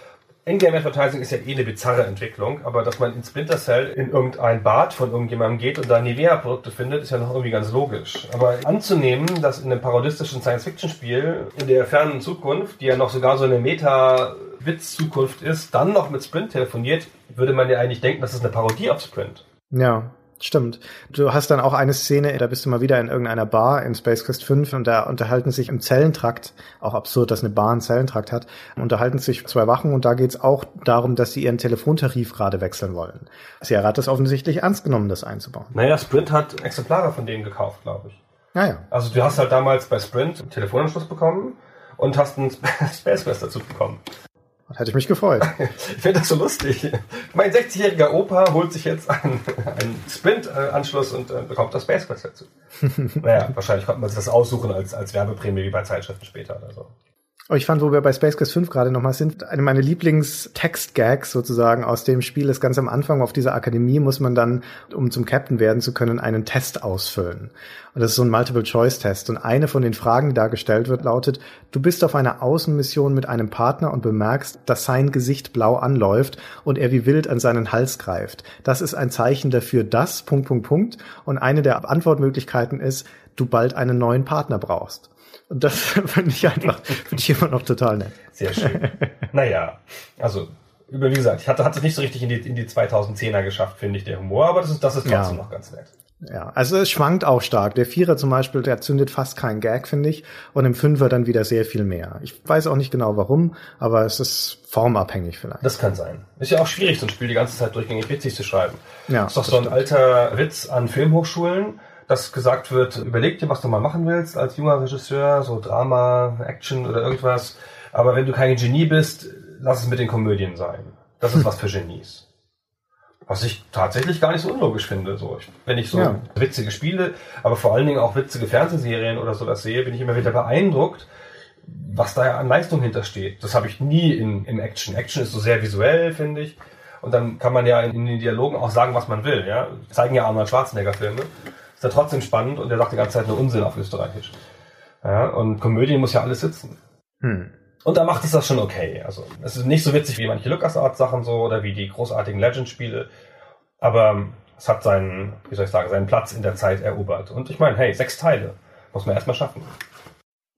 Ingame Advertising ist ja eh eine bizarre Entwicklung, aber dass man in Splinter Cell in irgendein Bad von irgendjemandem geht und da Nivea-Produkte findet, ist ja noch irgendwie ganz logisch. Aber anzunehmen, dass in einem parodistischen Science-Fiction-Spiel in der fernen Zukunft, die ja noch sogar so eine Meta-Witz-Zukunft ist, dann noch mit Sprint telefoniert, würde man ja eigentlich denken, das ist eine Parodie auf Sprint. Ja, Stimmt. Du hast dann auch eine Szene, da bist du mal wieder in irgendeiner Bar in Space Quest 5 und da unterhalten sich im Zellentrakt, auch absurd, dass eine Bar einen Zellentrakt hat, unterhalten sich zwei Wachen und da geht's auch darum, dass sie ihren Telefontarif gerade wechseln wollen. Sierra hat das offensichtlich ernst genommen, das einzubauen. Naja, Sprint hat Exemplare von denen gekauft, glaube ich. Naja. Also du hast halt damals bei Sprint einen Telefonanschluss bekommen und hast einen Space Quest dazu bekommen. Hätte ich mich gefreut. Ich finde das so lustig. Mein 60-jähriger Opa holt sich jetzt einen, einen Sprint-Anschluss und äh, bekommt das Space Quest dazu. naja, wahrscheinlich konnte man sich das aussuchen als, als Werbeprämie wie bei Zeitschriften später oder so. Aber ich fand, wo wir bei Space Quest 5 gerade nochmal sind, eine meiner Lieblings-Text-Gags sozusagen aus dem Spiel ist ganz am Anfang auf dieser Akademie muss man dann, um zum Captain werden zu können, einen Test ausfüllen. Und das ist so ein Multiple-Choice-Test. Und eine von den Fragen, die da gestellt wird, lautet, du bist auf einer Außenmission mit einem Partner und bemerkst, dass sein Gesicht blau anläuft und er wie wild an seinen Hals greift. Das ist ein Zeichen dafür, dass, Punkt, Punkt, Punkt. Und eine der Antwortmöglichkeiten ist, du bald einen neuen Partner brauchst. Und das finde ich einfach, finde ich immer noch total nett. Sehr schön. naja, also, über, wie gesagt, ich hatte, hatte es nicht so richtig in die, in die 2010er geschafft, finde ich, der Humor, aber das ist, das ist trotzdem Ja. noch ganz nett. Ja, also es schwankt auch stark. Der Vierer zum Beispiel, der zündet fast keinen Gag, finde ich. Und im Fünfer dann wieder sehr viel mehr. Ich weiß auch nicht genau warum, aber es ist formabhängig vielleicht. Das kann sein. Ist ja auch schwierig, so ein Spiel die ganze Zeit durchgängig witzig zu schreiben. Ja, ist doch so ein stimmt. alter Witz an Filmhochschulen, dass gesagt wird, überleg dir, was du mal machen willst als junger Regisseur, so Drama, Action oder irgendwas. Aber wenn du kein Genie bist, lass es mit den Komödien sein. Das ist was für Genies. Was ich tatsächlich gar nicht so unlogisch finde. So, ich, wenn ich so Ja. witzige Spiele, aber vor allen Dingen auch witzige Fernsehserien oder sowas sehe, bin ich immer wieder beeindruckt, was da an Leistung hintersteht. Das habe ich nie in, im Action. Action ist so sehr visuell, finde ich. Und dann kann man ja in, in den Dialogen auch sagen, was man will. Ja? Zeigen ja Arnold Schwarzenegger-Filme. Ist ja trotzdem spannend und der sagt die ganze Zeit nur Unsinn auf Österreichisch. Ja? Und Komödie muss ja alles sitzen. Hm. Und da macht es das schon okay. Also es ist nicht so witzig wie manche LucasArts-Sachen so oder wie die großartigen Legend-Spiele. Aber es hat seinen, wie soll ich sagen, seinen Platz in der Zeit erobert. Und ich meine, hey, sechs Teile. Muss man erstmal schaffen.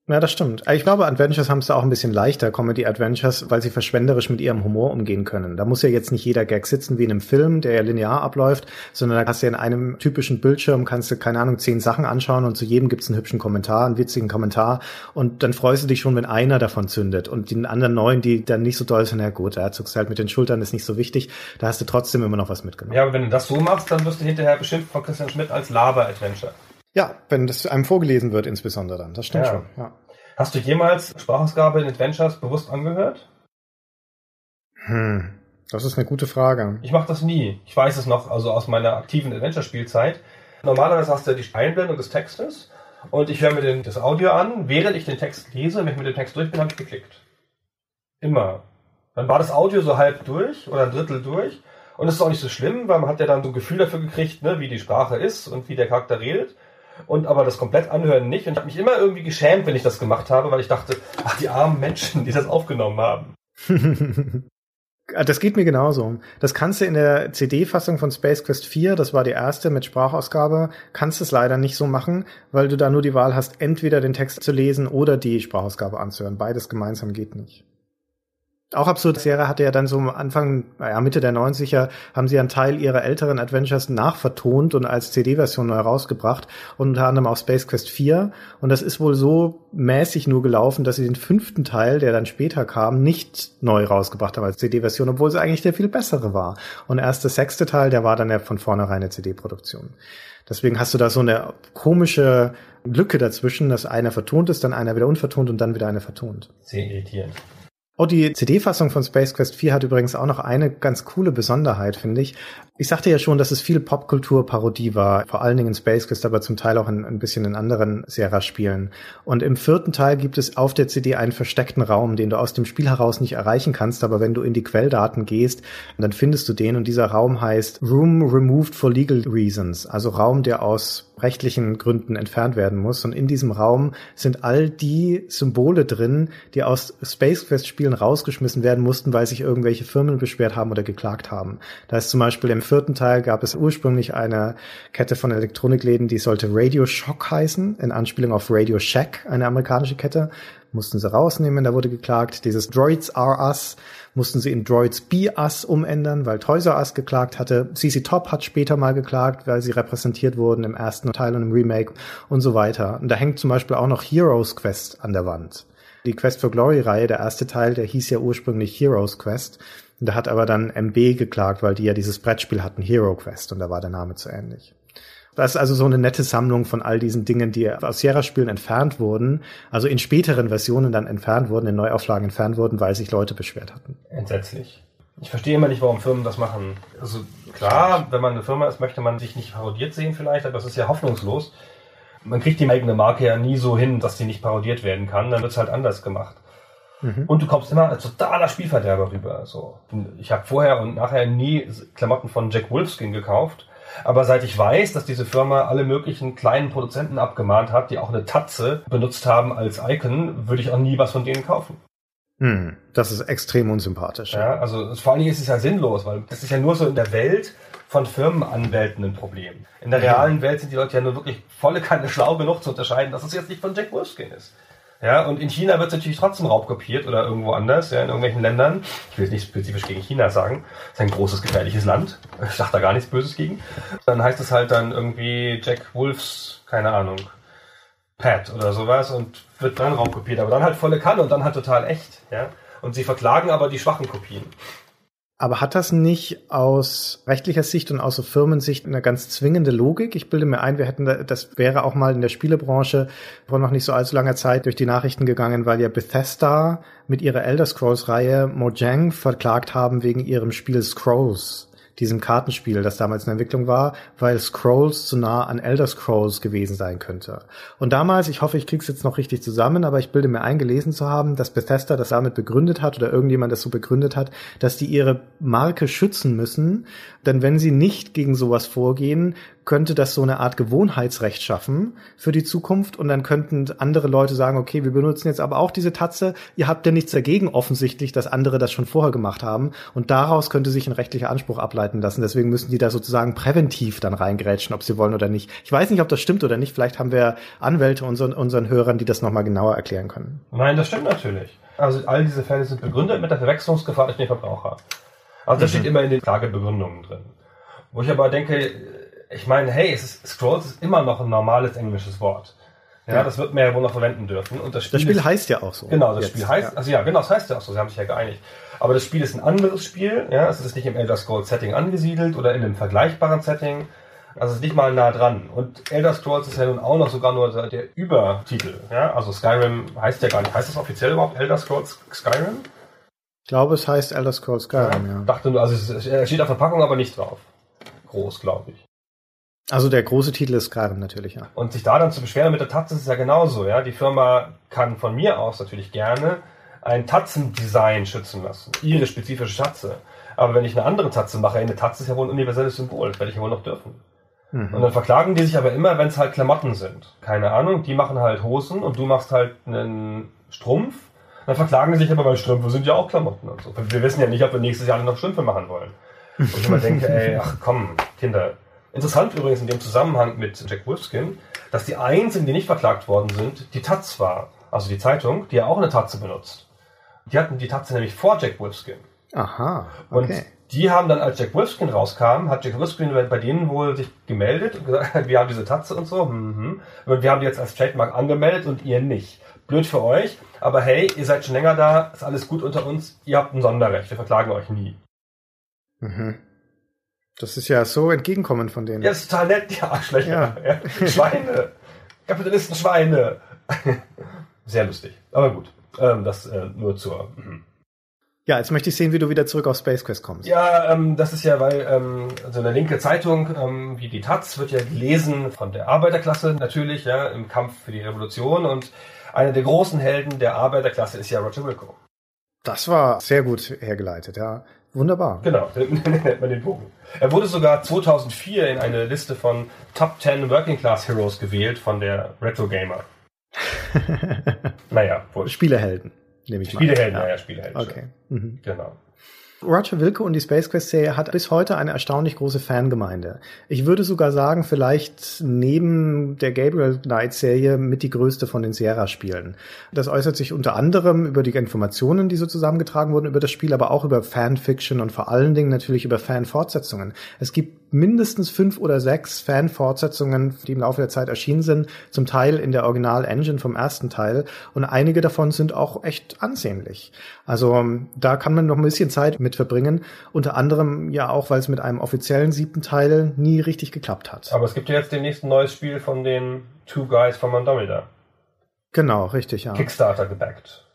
Ja, das stimmt. Ich glaube, Adventures haben es da auch ein bisschen leichter, Comedy Adventures, weil sie verschwenderisch mit ihrem Humor umgehen können. Da muss ja jetzt nicht jeder Gag sitzen wie in einem Film, der ja linear abläuft, sondern da hast du ja in einem typischen Bildschirm, kannst du, keine Ahnung, zehn Sachen anschauen und zu jedem gibt's einen hübschen Kommentar, einen witzigen Kommentar und dann freust du dich schon, wenn einer davon zündet und den anderen neun, die dann nicht so doll sind, na gut, da zuckst halt mit den Schultern, ist nicht so wichtig, da hast du trotzdem immer noch was mitgenommen. Ja, aber wenn du das so machst, dann wirst du hinterher beschimpft von Christian Schmidt als Laber-Adventure. Ja, wenn das einem vorgelesen wird insbesondere dann, das stimmt Ja. schon. Ja. Hast du jemals Sprachausgabe in Adventures bewusst angehört? Hm, das ist eine gute Frage. Ich mache das nie. Ich weiß es noch, also aus meiner aktiven Adventure-Spielzeit. Normalerweise hast du die Einblendung des Textes und ich höre mir den, das Audio an. Während ich den Text lese, wenn ich mit dem Text durch bin, habe ich geklickt. Immer. Dann war das Audio so halb durch oder ein Drittel durch. Und das ist auch nicht so schlimm, weil man hat ja dann so ein Gefühl dafür gekriegt, ne, wie die Sprache ist und wie der Charakter redet. Und aber das komplett anhören nicht. Und ich habe mich immer irgendwie geschämt, wenn ich das gemacht habe, weil ich dachte, ach, die armen Menschen, die das aufgenommen haben. Das geht mir genauso. Das kannst du in der CD-Fassung von Space Quest 4, das war die erste mit Sprachausgabe, kannst du es leider nicht so machen, weil du da nur die Wahl hast, entweder den Text zu lesen oder die Sprachausgabe anzuhören. Beides gemeinsam geht nicht. Auch absurd, Sierra hatte ja dann so am Anfang, naja, Mitte der 90er, haben sie einen Teil ihrer älteren Adventures nachvertont und als CD-Version neu rausgebracht, unter anderem auch Space Quest 4. Und das ist wohl so mäßig nur gelaufen, dass sie den fünften Teil, der dann später kam, nicht neu rausgebracht haben als CD-Version, obwohl sie eigentlich der viel bessere war. Und erst der sechste Teil, der war dann ja von vornherein eine CD-Produktion. Deswegen hast du da so eine komische Lücke dazwischen, dass einer vertont ist, dann einer wieder unvertont und dann wieder einer vertont. Sehr irritierend. Oh, die CD-Fassung von Space Quest 4 hat übrigens auch noch eine ganz coole Besonderheit, finde ich. Ich sagte ja schon, dass es viel Popkultur-Parodie war, vor allen Dingen in Space Quest, aber zum Teil auch in, ein bisschen in anderen Sierra-Spielen. Und im vierten Teil gibt es auf der CD einen versteckten Raum, den du aus dem Spiel heraus nicht erreichen kannst, aber wenn du in die Quelldaten gehst, dann findest du den und dieser Raum heißt Room Removed for Legal Reasons, also Raum, der aus rechtlichen Gründen entfernt werden muss. Und in diesem Raum sind all die Symbole drin, die aus Space Quest Spielen rausgeschmissen werden mussten, weil sich irgendwelche Firmen beschwert haben oder geklagt haben. Da ist zum Beispiel im vierten Teil gab es ursprünglich eine Kette von Elektronikläden, die sollte Radio Shock heißen, in Anspielung auf Radio Shack, eine amerikanische Kette. Mussten sie rausnehmen, da wurde geklagt. Dieses Droids are us mussten sie in Droids Be Us umändern, weil Toys R Us geklagt hatte. CC Top hat später mal geklagt, weil sie repräsentiert wurden im ersten Teil und im Remake und so weiter. Und da hängt zum Beispiel auch noch Heroes Quest an der Wand. Die Quest for Glory Reihe, der erste Teil, der hieß ja ursprünglich Heroes Quest. Da hat aber dann MB geklagt, weil die ja dieses Brettspiel hatten, Hero Quest, und da war der Name zu ähnlich. Das ist also so eine nette Sammlung von all diesen Dingen, die aus Sierra-Spielen entfernt wurden, also in späteren Versionen dann entfernt wurden, in Neuauflagen entfernt wurden, weil sich Leute beschwert hatten. Entsetzlich. Ich verstehe immer nicht, warum Firmen das machen. Also klar, wenn man eine Firma ist, möchte man sich nicht parodiert sehen vielleicht, aber das ist ja hoffnungslos. Man kriegt die eigene Marke ja nie so hin, dass die nicht parodiert werden kann. Dann wird es halt anders gemacht. Mhm. Und du kommst immer als totaler Spielverderber rüber. So. Ich habe vorher und nachher nie Klamotten von Jack Wolfskin gekauft. Aber seit ich weiß, dass diese Firma alle möglichen kleinen Produzenten abgemahnt hat, die auch eine Tatze benutzt haben als Icon, würde ich auch nie was von denen kaufen. Hm, das ist extrem unsympathisch. Ja, also vor allen Dingen ist es ja sinnlos, weil das ist ja nur so in der Welt von Firmenanwälten ein Problem. In der realen Welt sind die Leute ja nur wirklich volle Kanne schlau genug zu unterscheiden, dass es jetzt nicht von Jack Wolfskin ist. Ja, und in China wird es natürlich trotzdem raubkopiert oder irgendwo anders, ja, in irgendwelchen Ländern. Ich will jetzt nicht spezifisch gegen China sagen. Das ist ein großes, gefährliches Land. Ich sage da gar nichts Böses gegen. Dann heißt es halt dann irgendwie Jack Wolfs, keine Ahnung, Pat oder sowas und wird dann raubkopiert. Aber dann halt volle Kanne und dann halt total echt, ja. Und sie verklagen aber die schwachen Kopien. Aber hat das nicht aus rechtlicher Sicht und aus so Firmensicht eine ganz zwingende Logik? Ich bilde mir ein, wir hätten da, das wäre auch mal in der Spielebranche vor noch nicht so allzu langer Zeit durch die Nachrichten gegangen, weil ja Bethesda mit ihrer Elder Scrolls Reihe Mojang verklagt haben wegen ihrem Spiel Scrolls diesem Kartenspiel, das damals in Entwicklung war, weil Scrolls zu nah an Elder Scrolls gewesen sein könnte. Und damals, ich hoffe, ich krieg's jetzt noch richtig zusammen, aber ich bilde mir ein, gelesen zu haben, dass Bethesda das damit begründet hat oder irgendjemand das so begründet hat, dass die ihre Marke schützen müssen, denn wenn sie nicht gegen sowas vorgehen, könnte das so eine Art Gewohnheitsrecht schaffen für die Zukunft und dann könnten andere Leute sagen, okay, wir benutzen jetzt aber auch diese Tatze, ihr habt ja nichts dagegen offensichtlich, dass andere das schon vorher gemacht haben und daraus könnte sich ein rechtlicher Anspruch ableiten lassen. Deswegen müssen die da sozusagen präventiv dann reingrätschen, ob sie wollen oder nicht. Ich weiß nicht, ob das stimmt oder nicht. Vielleicht haben wir Anwälte unseren, unseren Hörern, die das nochmal genauer erklären können. Nein, das stimmt natürlich. Also all diese Fälle sind begründet mit der Verwechslungsgefahr durch den Verbraucher. Also das mhm. steht immer in den Klagebegründungen drin. Wo ich aber denke, ich meine, hey, ist, Scrolls ist immer noch ein normales englisches Wort. Ja, ja. das wird man ja wohl noch verwenden dürfen. Und das Spiel, das Spiel ist, heißt ja auch so. Genau, das jetzt. Spiel heißt, ja. also ja, genau, das heißt ja auch so, sie haben sich ja geeinigt. Aber das Spiel ist ein anderes Spiel, ja, es ist nicht im Elder Scrolls Setting angesiedelt oder in einem vergleichbaren Setting. Also es ist nicht mal nah dran. Und Elder Scrolls ist ja nun auch noch sogar nur der Übertitel. Ja? Also Skyrim heißt ja gar nicht. Heißt das offiziell überhaupt Elder Scrolls Skyrim? Ich glaube, es heißt Elder Scrolls Skyrim, ja. ja. Dachte nur, also es steht auf der Packung aber nicht drauf. Groß, glaube ich. Also der große Titel ist Skyrim natürlich, ja. Und sich da dann zu beschweren mit der Tatze ist ja genauso, ja. Die Firma kann von mir aus natürlich gerne ein Tatzendesign schützen lassen. Ihre spezifische Tatze. Aber wenn ich eine andere Tatze mache, eine Tatze ist ja wohl ein universelles Symbol, das werde ich ja wohl noch dürfen. Mhm. Und dann verklagen die sich aber immer, wenn es halt Klamotten sind. Keine Ahnung, die machen halt Hosen und du machst halt einen Strumpf. Dann verklagen die sich aber, weil Strümpfe sind ja auch Klamotten und so. Wir wissen ja nicht, ob wir nächstes Jahr noch Strümpfe machen wollen. Und ich immer denke, ey, ach komm, Kinder. Interessant übrigens in dem Zusammenhang mit Jack Wolfskin, dass die einzigen, die nicht verklagt worden sind, die Taz war. Also die Zeitung, die ja auch eine Tatze benutzt. Die hatten die Tatze nämlich vor Jack Wolfskin. Aha. Okay. Und die haben dann, als Jack Wolfskin rauskam, hat Jack Wolfskin bei denen wohl sich gemeldet und gesagt, wir haben diese Tatze und so. Mhm. Und wir haben die jetzt als Trademark angemeldet und ihr nicht. Blöd für euch, aber hey, ihr seid schon länger da, ist alles gut unter uns, ihr habt ein Sonderrecht, wir verklagen euch nie. Mhm. Das ist ja so entgegenkommen von denen. Ja, ist total nett, die Arschlöcher. Ja. Ja. Schweine. Kapitalisten Schweine. Sehr lustig. Aber gut. Ähm, das äh, nur zur. Mhm. Ja, jetzt möchte ich sehen, wie du wieder zurück auf Space Quest kommst. Ja, ähm, das ist ja, weil ähm, so eine linke Zeitung ähm, wie die Taz wird ja gelesen von der Arbeiterklasse natürlich, ja, im Kampf für die Revolution und einer der großen Helden der Arbeiterklasse ist ja Roger Wilco. Das war sehr gut hergeleitet, ja. Wunderbar. Genau, nennt man den Bogen. Er wurde sogar 2004 in eine Liste von Top 10 Working Class Heroes gewählt von der Retro Gamer. naja, wohl. Spielehelden nehme ich Spielehelden, mal. Ja, ja, Spielehelden. Okay. Mhm. Genau. Roger Wilke und die Space Quest Serie hat bis heute eine erstaunlich große Fangemeinde. Ich würde sogar sagen, vielleicht neben der Gabriel Knight Serie mit die größte von den Sierra Spielen. Das äußert sich unter anderem über die Informationen, die so zusammengetragen wurden über das Spiel, aber auch über Fanfiction und vor allen Dingen natürlich über Fanfortsetzungen. Es gibt mindestens fünf oder sechs Fan-Fortsetzungen, die im Laufe der Zeit erschienen sind, zum Teil in der Original-Engine vom ersten Teil und einige davon sind auch echt ansehnlich. Also ähm, da kann man noch ein bisschen Zeit mit verbringen, unter anderem ja auch, weil es mit einem offiziellen siebten Teil nie richtig geklappt hat. Aber es gibt ja jetzt demnächst ein neues Spiel von den Two Guys von Andromeda. Genau, richtig, ja. Kickstarter gebackt.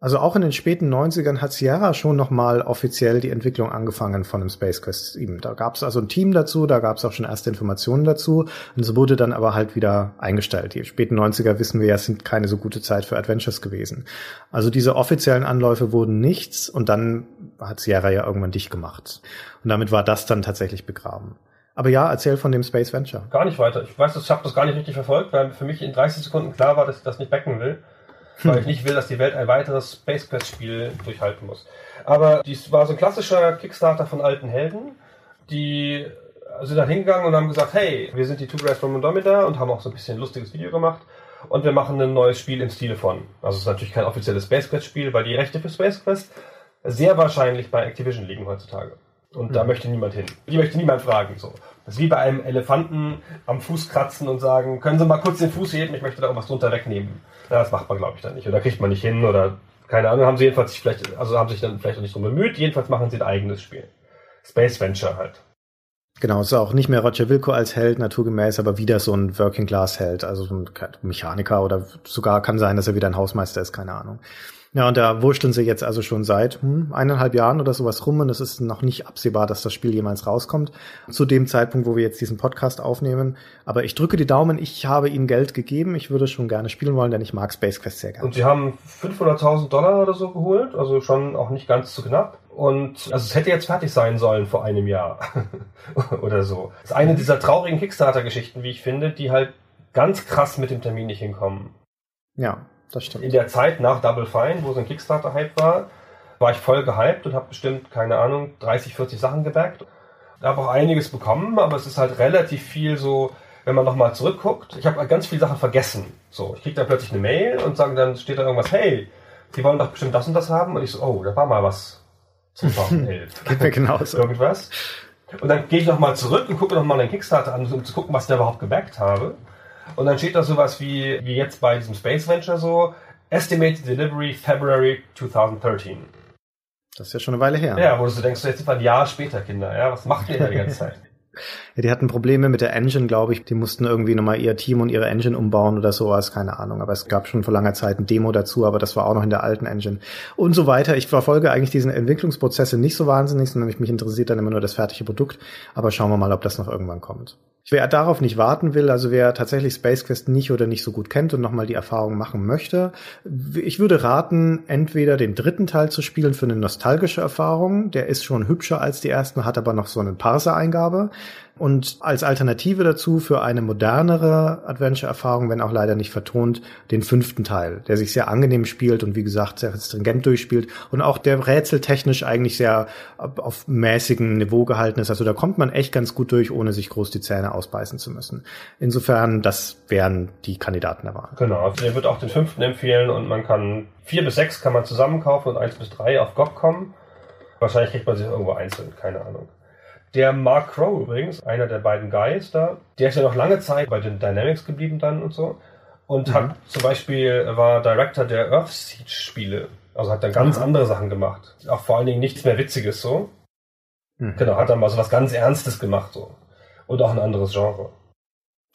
Also auch in den späten 90ern hat Sierra schon nochmal offiziell die Entwicklung angefangen von dem Space Quest 7. Da gab es also ein Team dazu, da gab es auch schon erste Informationen dazu und es wurde dann aber halt wieder eingestellt. Die späten 90er wissen wir ja, sind keine so gute Zeit für Adventures gewesen. Also diese offiziellen Anläufe wurden nichts und dann hat Sierra ja irgendwann dicht gemacht. Und damit war das dann tatsächlich begraben. Aber ja, erzähl von dem Space Venture. Gar nicht weiter. Ich weiß, ich habe das gar nicht richtig verfolgt, weil für mich in 30 Sekunden klar war, dass ich das nicht backen will weil ich nicht will, dass die Welt ein weiteres Space Quest Spiel durchhalten muss. Aber dies war so ein klassischer Kickstarter von alten Helden, die sind dann hingegangen und haben gesagt, hey, wir sind die Two Guys from Andromeda und haben auch so ein bisschen ein lustiges Video gemacht und wir machen ein neues Spiel im Stile von. Also es ist natürlich kein offizielles Space Quest Spiel, weil die Rechte für Space Quest sehr wahrscheinlich bei Activision liegen heutzutage. Und mhm. da möchte niemand hin. Die möchte niemand fragen. So. Das ist wie bei einem Elefanten am Fuß kratzen und sagen, können Sie mal kurz den Fuß heben, ich möchte da irgendwas drunter wegnehmen. Ja, das macht man, glaube ich, dann nicht. Oder kriegt man nicht hin oder keine Ahnung, haben sie jedenfalls sich vielleicht, also haben sich dann vielleicht auch nicht drum bemüht. Jedenfalls machen sie ein eigenes Spiel. Space Venture halt. Genau, es ist auch nicht mehr Roger Wilco als Held, naturgemäß, aber wieder so ein Working Class Held, also so ein Mechaniker oder sogar kann sein, dass er wieder ein Hausmeister ist, keine Ahnung. Ja, und da wursteln sie jetzt also schon seit hm, eineinhalb Jahren oder sowas rum und es ist noch nicht absehbar, dass das Spiel jemals rauskommt. Zu dem Zeitpunkt, wo wir jetzt diesen Podcast aufnehmen. Aber ich drücke die Daumen, ich habe ihnen Geld gegeben. Ich würde schon gerne spielen wollen, denn ich mag Space Quest sehr gerne. Und sie haben 500.000 Dollar oder so geholt, also schon auch nicht ganz zu knapp. Und also es hätte jetzt fertig sein sollen vor einem Jahr oder so. Das ist eine dieser traurigen Kickstarter-Geschichten, wie ich finde, die halt ganz krass mit dem Termin nicht hinkommen. Ja, das stimmt. In der Zeit nach Double Fine, wo so ein Kickstarter-Hype war, war ich voll gehypt und habe bestimmt, keine Ahnung, 30, 40 Sachen gebackt. Ich habe auch einiges bekommen, aber es ist halt relativ viel so, wenn man nochmal zurückguckt. Ich habe ganz viele Sachen vergessen. So, ich kriege dann plötzlich eine Mail und sagen, dann steht da irgendwas, hey, Sie wollen doch bestimmt das und das haben. Und ich so, oh, da war mal was. 2011. Geht mir genauso. Irgendwas. Und dann gehe ich nochmal zurück und gucke nochmal den Kickstarter an, um zu gucken, was ich da überhaupt gebackt habe. Und dann steht da sowas wie, wie jetzt bei diesem Space Venture so, Estimated Delivery February 2013. Das ist ja schon eine Weile her. Ja, wo du denkst, jetzt sind wir ein Jahr später, Kinder, ja, was macht ihr da die ganze Zeit? ja, die hatten Probleme mit der Engine, glaube ich. Die mussten irgendwie nochmal ihr Team und ihre Engine umbauen oder sowas, keine Ahnung. Aber es gab schon vor langer Zeit ein Demo dazu, aber das war auch noch in der alten Engine. Und so weiter. Ich verfolge eigentlich diesen Entwicklungsprozesse nicht so wahnsinnig, sondern mich interessiert dann immer nur das fertige Produkt. Aber schauen wir mal, ob das noch irgendwann kommt. Wer darauf nicht warten will, also wer tatsächlich Space Quest nicht oder nicht so gut kennt und nochmal die Erfahrung machen möchte, ich würde raten, entweder den dritten Teil zu spielen für eine nostalgische Erfahrung. Der ist schon hübscher als die ersten, hat aber noch so eine Parser-Eingabe. Und als Alternative dazu für eine modernere Adventure-Erfahrung, wenn auch leider nicht vertont, den fünften Teil, der sich sehr angenehm spielt und wie gesagt sehr stringent durchspielt und auch der rätseltechnisch eigentlich sehr auf mäßigem Niveau gehalten ist. Also da kommt man echt ganz gut durch, ohne sich groß die Zähne ausbeißen zu müssen. Insofern, das wären die Kandidaten der Wahl. Genau, also der wird auch den fünften empfehlen und man kann vier bis sechs kann man zusammen kaufen und eins bis drei auf GOG kommen. Wahrscheinlich kriegt man sich irgendwo einzeln, keine Ahnung. Der Mark Crow übrigens, einer der beiden Guys da, der ist ja noch lange Zeit bei den Dynamics geblieben dann und so. Und Mhm. hat zum Beispiel war Director der Earth Siege Spiele. Also hat dann ganz Mhm. andere Sachen gemacht. Auch vor allen Dingen nichts mehr Witziges so. Mhm. Genau, hat dann mal so was ganz Ernstes gemacht so. Und auch ein anderes Genre.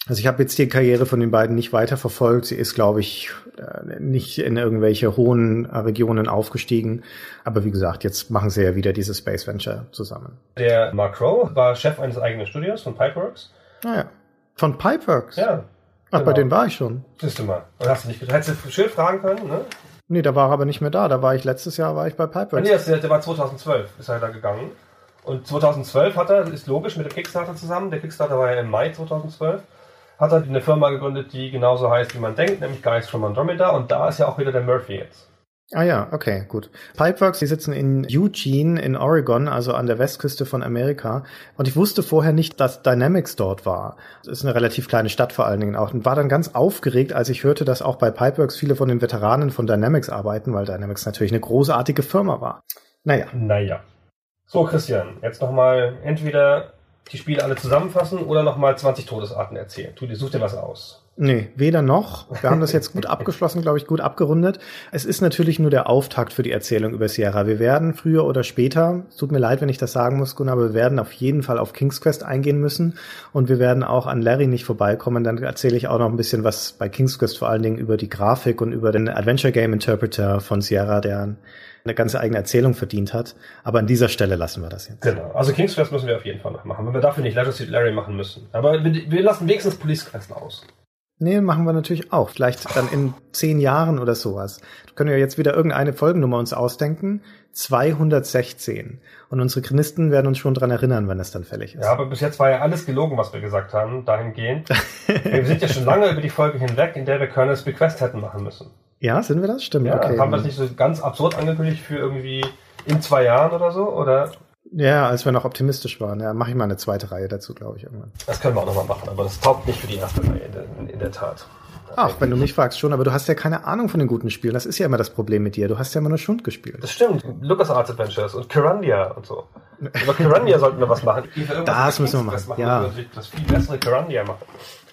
Also ich habe jetzt die Karriere von den beiden nicht weiter verfolgt. Sie ist, glaube ich, äh, nicht in irgendwelche hohen äh, Regionen aufgestiegen. Aber wie gesagt, jetzt machen sie ja wieder diese Space Venture zusammen. Der Mark Crow war Chef eines eigenen Studios von Pipeworks. Naja. Von Pipeworks? Ja, Ach, bei genau. denen war ich schon. siehst du mal. Und hast du nicht, hättest du Schild fragen können, ne? Nee, da war er aber nicht mehr da. Da war ich letztes Jahr war ich bei Ah, Pipeworks. Nee, das, der war 2012, ist er da gegangen. Und 2012 hat er, ist logisch, mit dem Kickstarter zusammen, der Kickstarter war ja im Mai 2012, hat er eine Firma gegründet, die genauso heißt, wie man denkt, nämlich Guys from Andromeda. Und da ist ja auch wieder der Murphy jetzt. Ah ja, okay, gut. Pipeworks, die sitzen in Eugene in Oregon, also an der Westküste von Amerika. Und ich wusste vorher nicht, dass Dynamics dort war. Das ist eine relativ kleine Stadt vor allen Dingen auch. Und war dann ganz aufgeregt, als ich hörte, dass auch bei Pipeworks viele von den Veteranen von Dynamics arbeiten, weil Dynamics natürlich eine großartige Firma war. Naja, Naja. So, Christian, jetzt nochmal entweder die Spiele alle zusammenfassen oder nochmal 20 Todesarten erzählen. Tu dir, such dir was aus. Nee, weder noch. Wir haben das jetzt gut abgeschlossen, glaube ich, gut abgerundet. Es ist natürlich nur der Auftakt für die Erzählung über Sierra. Wir werden früher oder später, es tut mir leid, wenn ich das sagen muss, Gunnar, aber wir werden auf jeden Fall auf King's Quest eingehen müssen und wir werden auch an Larry nicht vorbeikommen. Dann erzähle ich auch noch ein bisschen was bei King's Quest vor allen Dingen über die Grafik und über den Adventure Game Interpreter von Sierra, der eine ganze eigene Erzählung verdient hat. Aber an dieser Stelle lassen wir das jetzt. Genau. Also King's Quest müssen wir auf jeden Fall noch machen, wenn wir dafür nicht Leisure Suit Larry machen müssen. Aber wir, wir lassen wenigstens Police Quest aus. Nee, machen wir natürlich auch. Vielleicht dann in zehn Jahren oder sowas. Wir können ja jetzt wieder irgendeine Folgennummer uns ausdenken. 216. Und unsere Chronisten werden uns schon dran erinnern, wenn es dann fällig ist. Ja, aber bis jetzt war ja alles gelogen, was wir gesagt haben, dahingehend. wir sind ja schon lange über die Folge hinweg, in der wir Colonel's Bequest hätten machen müssen. Ja, sind wir das? Stimmt, Ja, okay. haben wir das nicht so ganz absurd angekündigt für irgendwie in zwei Jahren oder so? Oder Ja, als wir noch optimistisch waren. Ja, mache ich mal eine zweite Reihe dazu, glaube ich, irgendwann. das können wir auch nochmal machen, aber das taugt nicht für die erste Reihe in der, in der Tat. Ach, wenn du mich fragst schon, aber du hast ja keine Ahnung von den guten Spielen. Das ist ja immer das Problem mit dir. Du hast ja immer nur Schund gespielt. Das stimmt. LucasArts Adventures und Kirandia und so. Über Kirandia sollten wir was machen. Das müssen wir Quest machen, ja. Das viel bessere Kirandia machen.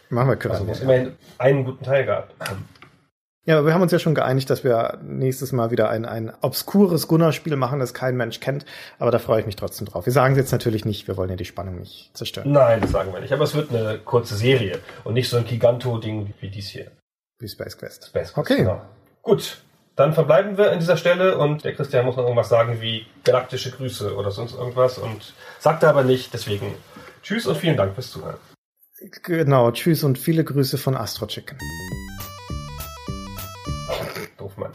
Machen wir Also, können. wo es immerhin einen guten Teil gab. Ja, aber wir haben uns ja schon geeinigt, dass wir nächstes Mal wieder ein, ein obskures Gunnar-Spiel machen, das kein Mensch kennt. Aber da freue ich mich trotzdem drauf. Wir sagen es jetzt natürlich nicht, wir wollen ja die Spannung nicht zerstören. Nein, das sagen wir nicht. Aber es wird eine kurze Serie und nicht so ein Giganto-Ding wie dies hier. Wie Space Quest. Space Quest, Okay. Genau. Gut, dann verbleiben wir an dieser Stelle und der Christian muss noch irgendwas sagen wie galaktische Grüße oder sonst irgendwas und sagt er aber nicht. Deswegen tschüss und vielen Dank fürs Zuhören. Genau, tschüss und viele Grüße von Astro Chicken. Hofmann.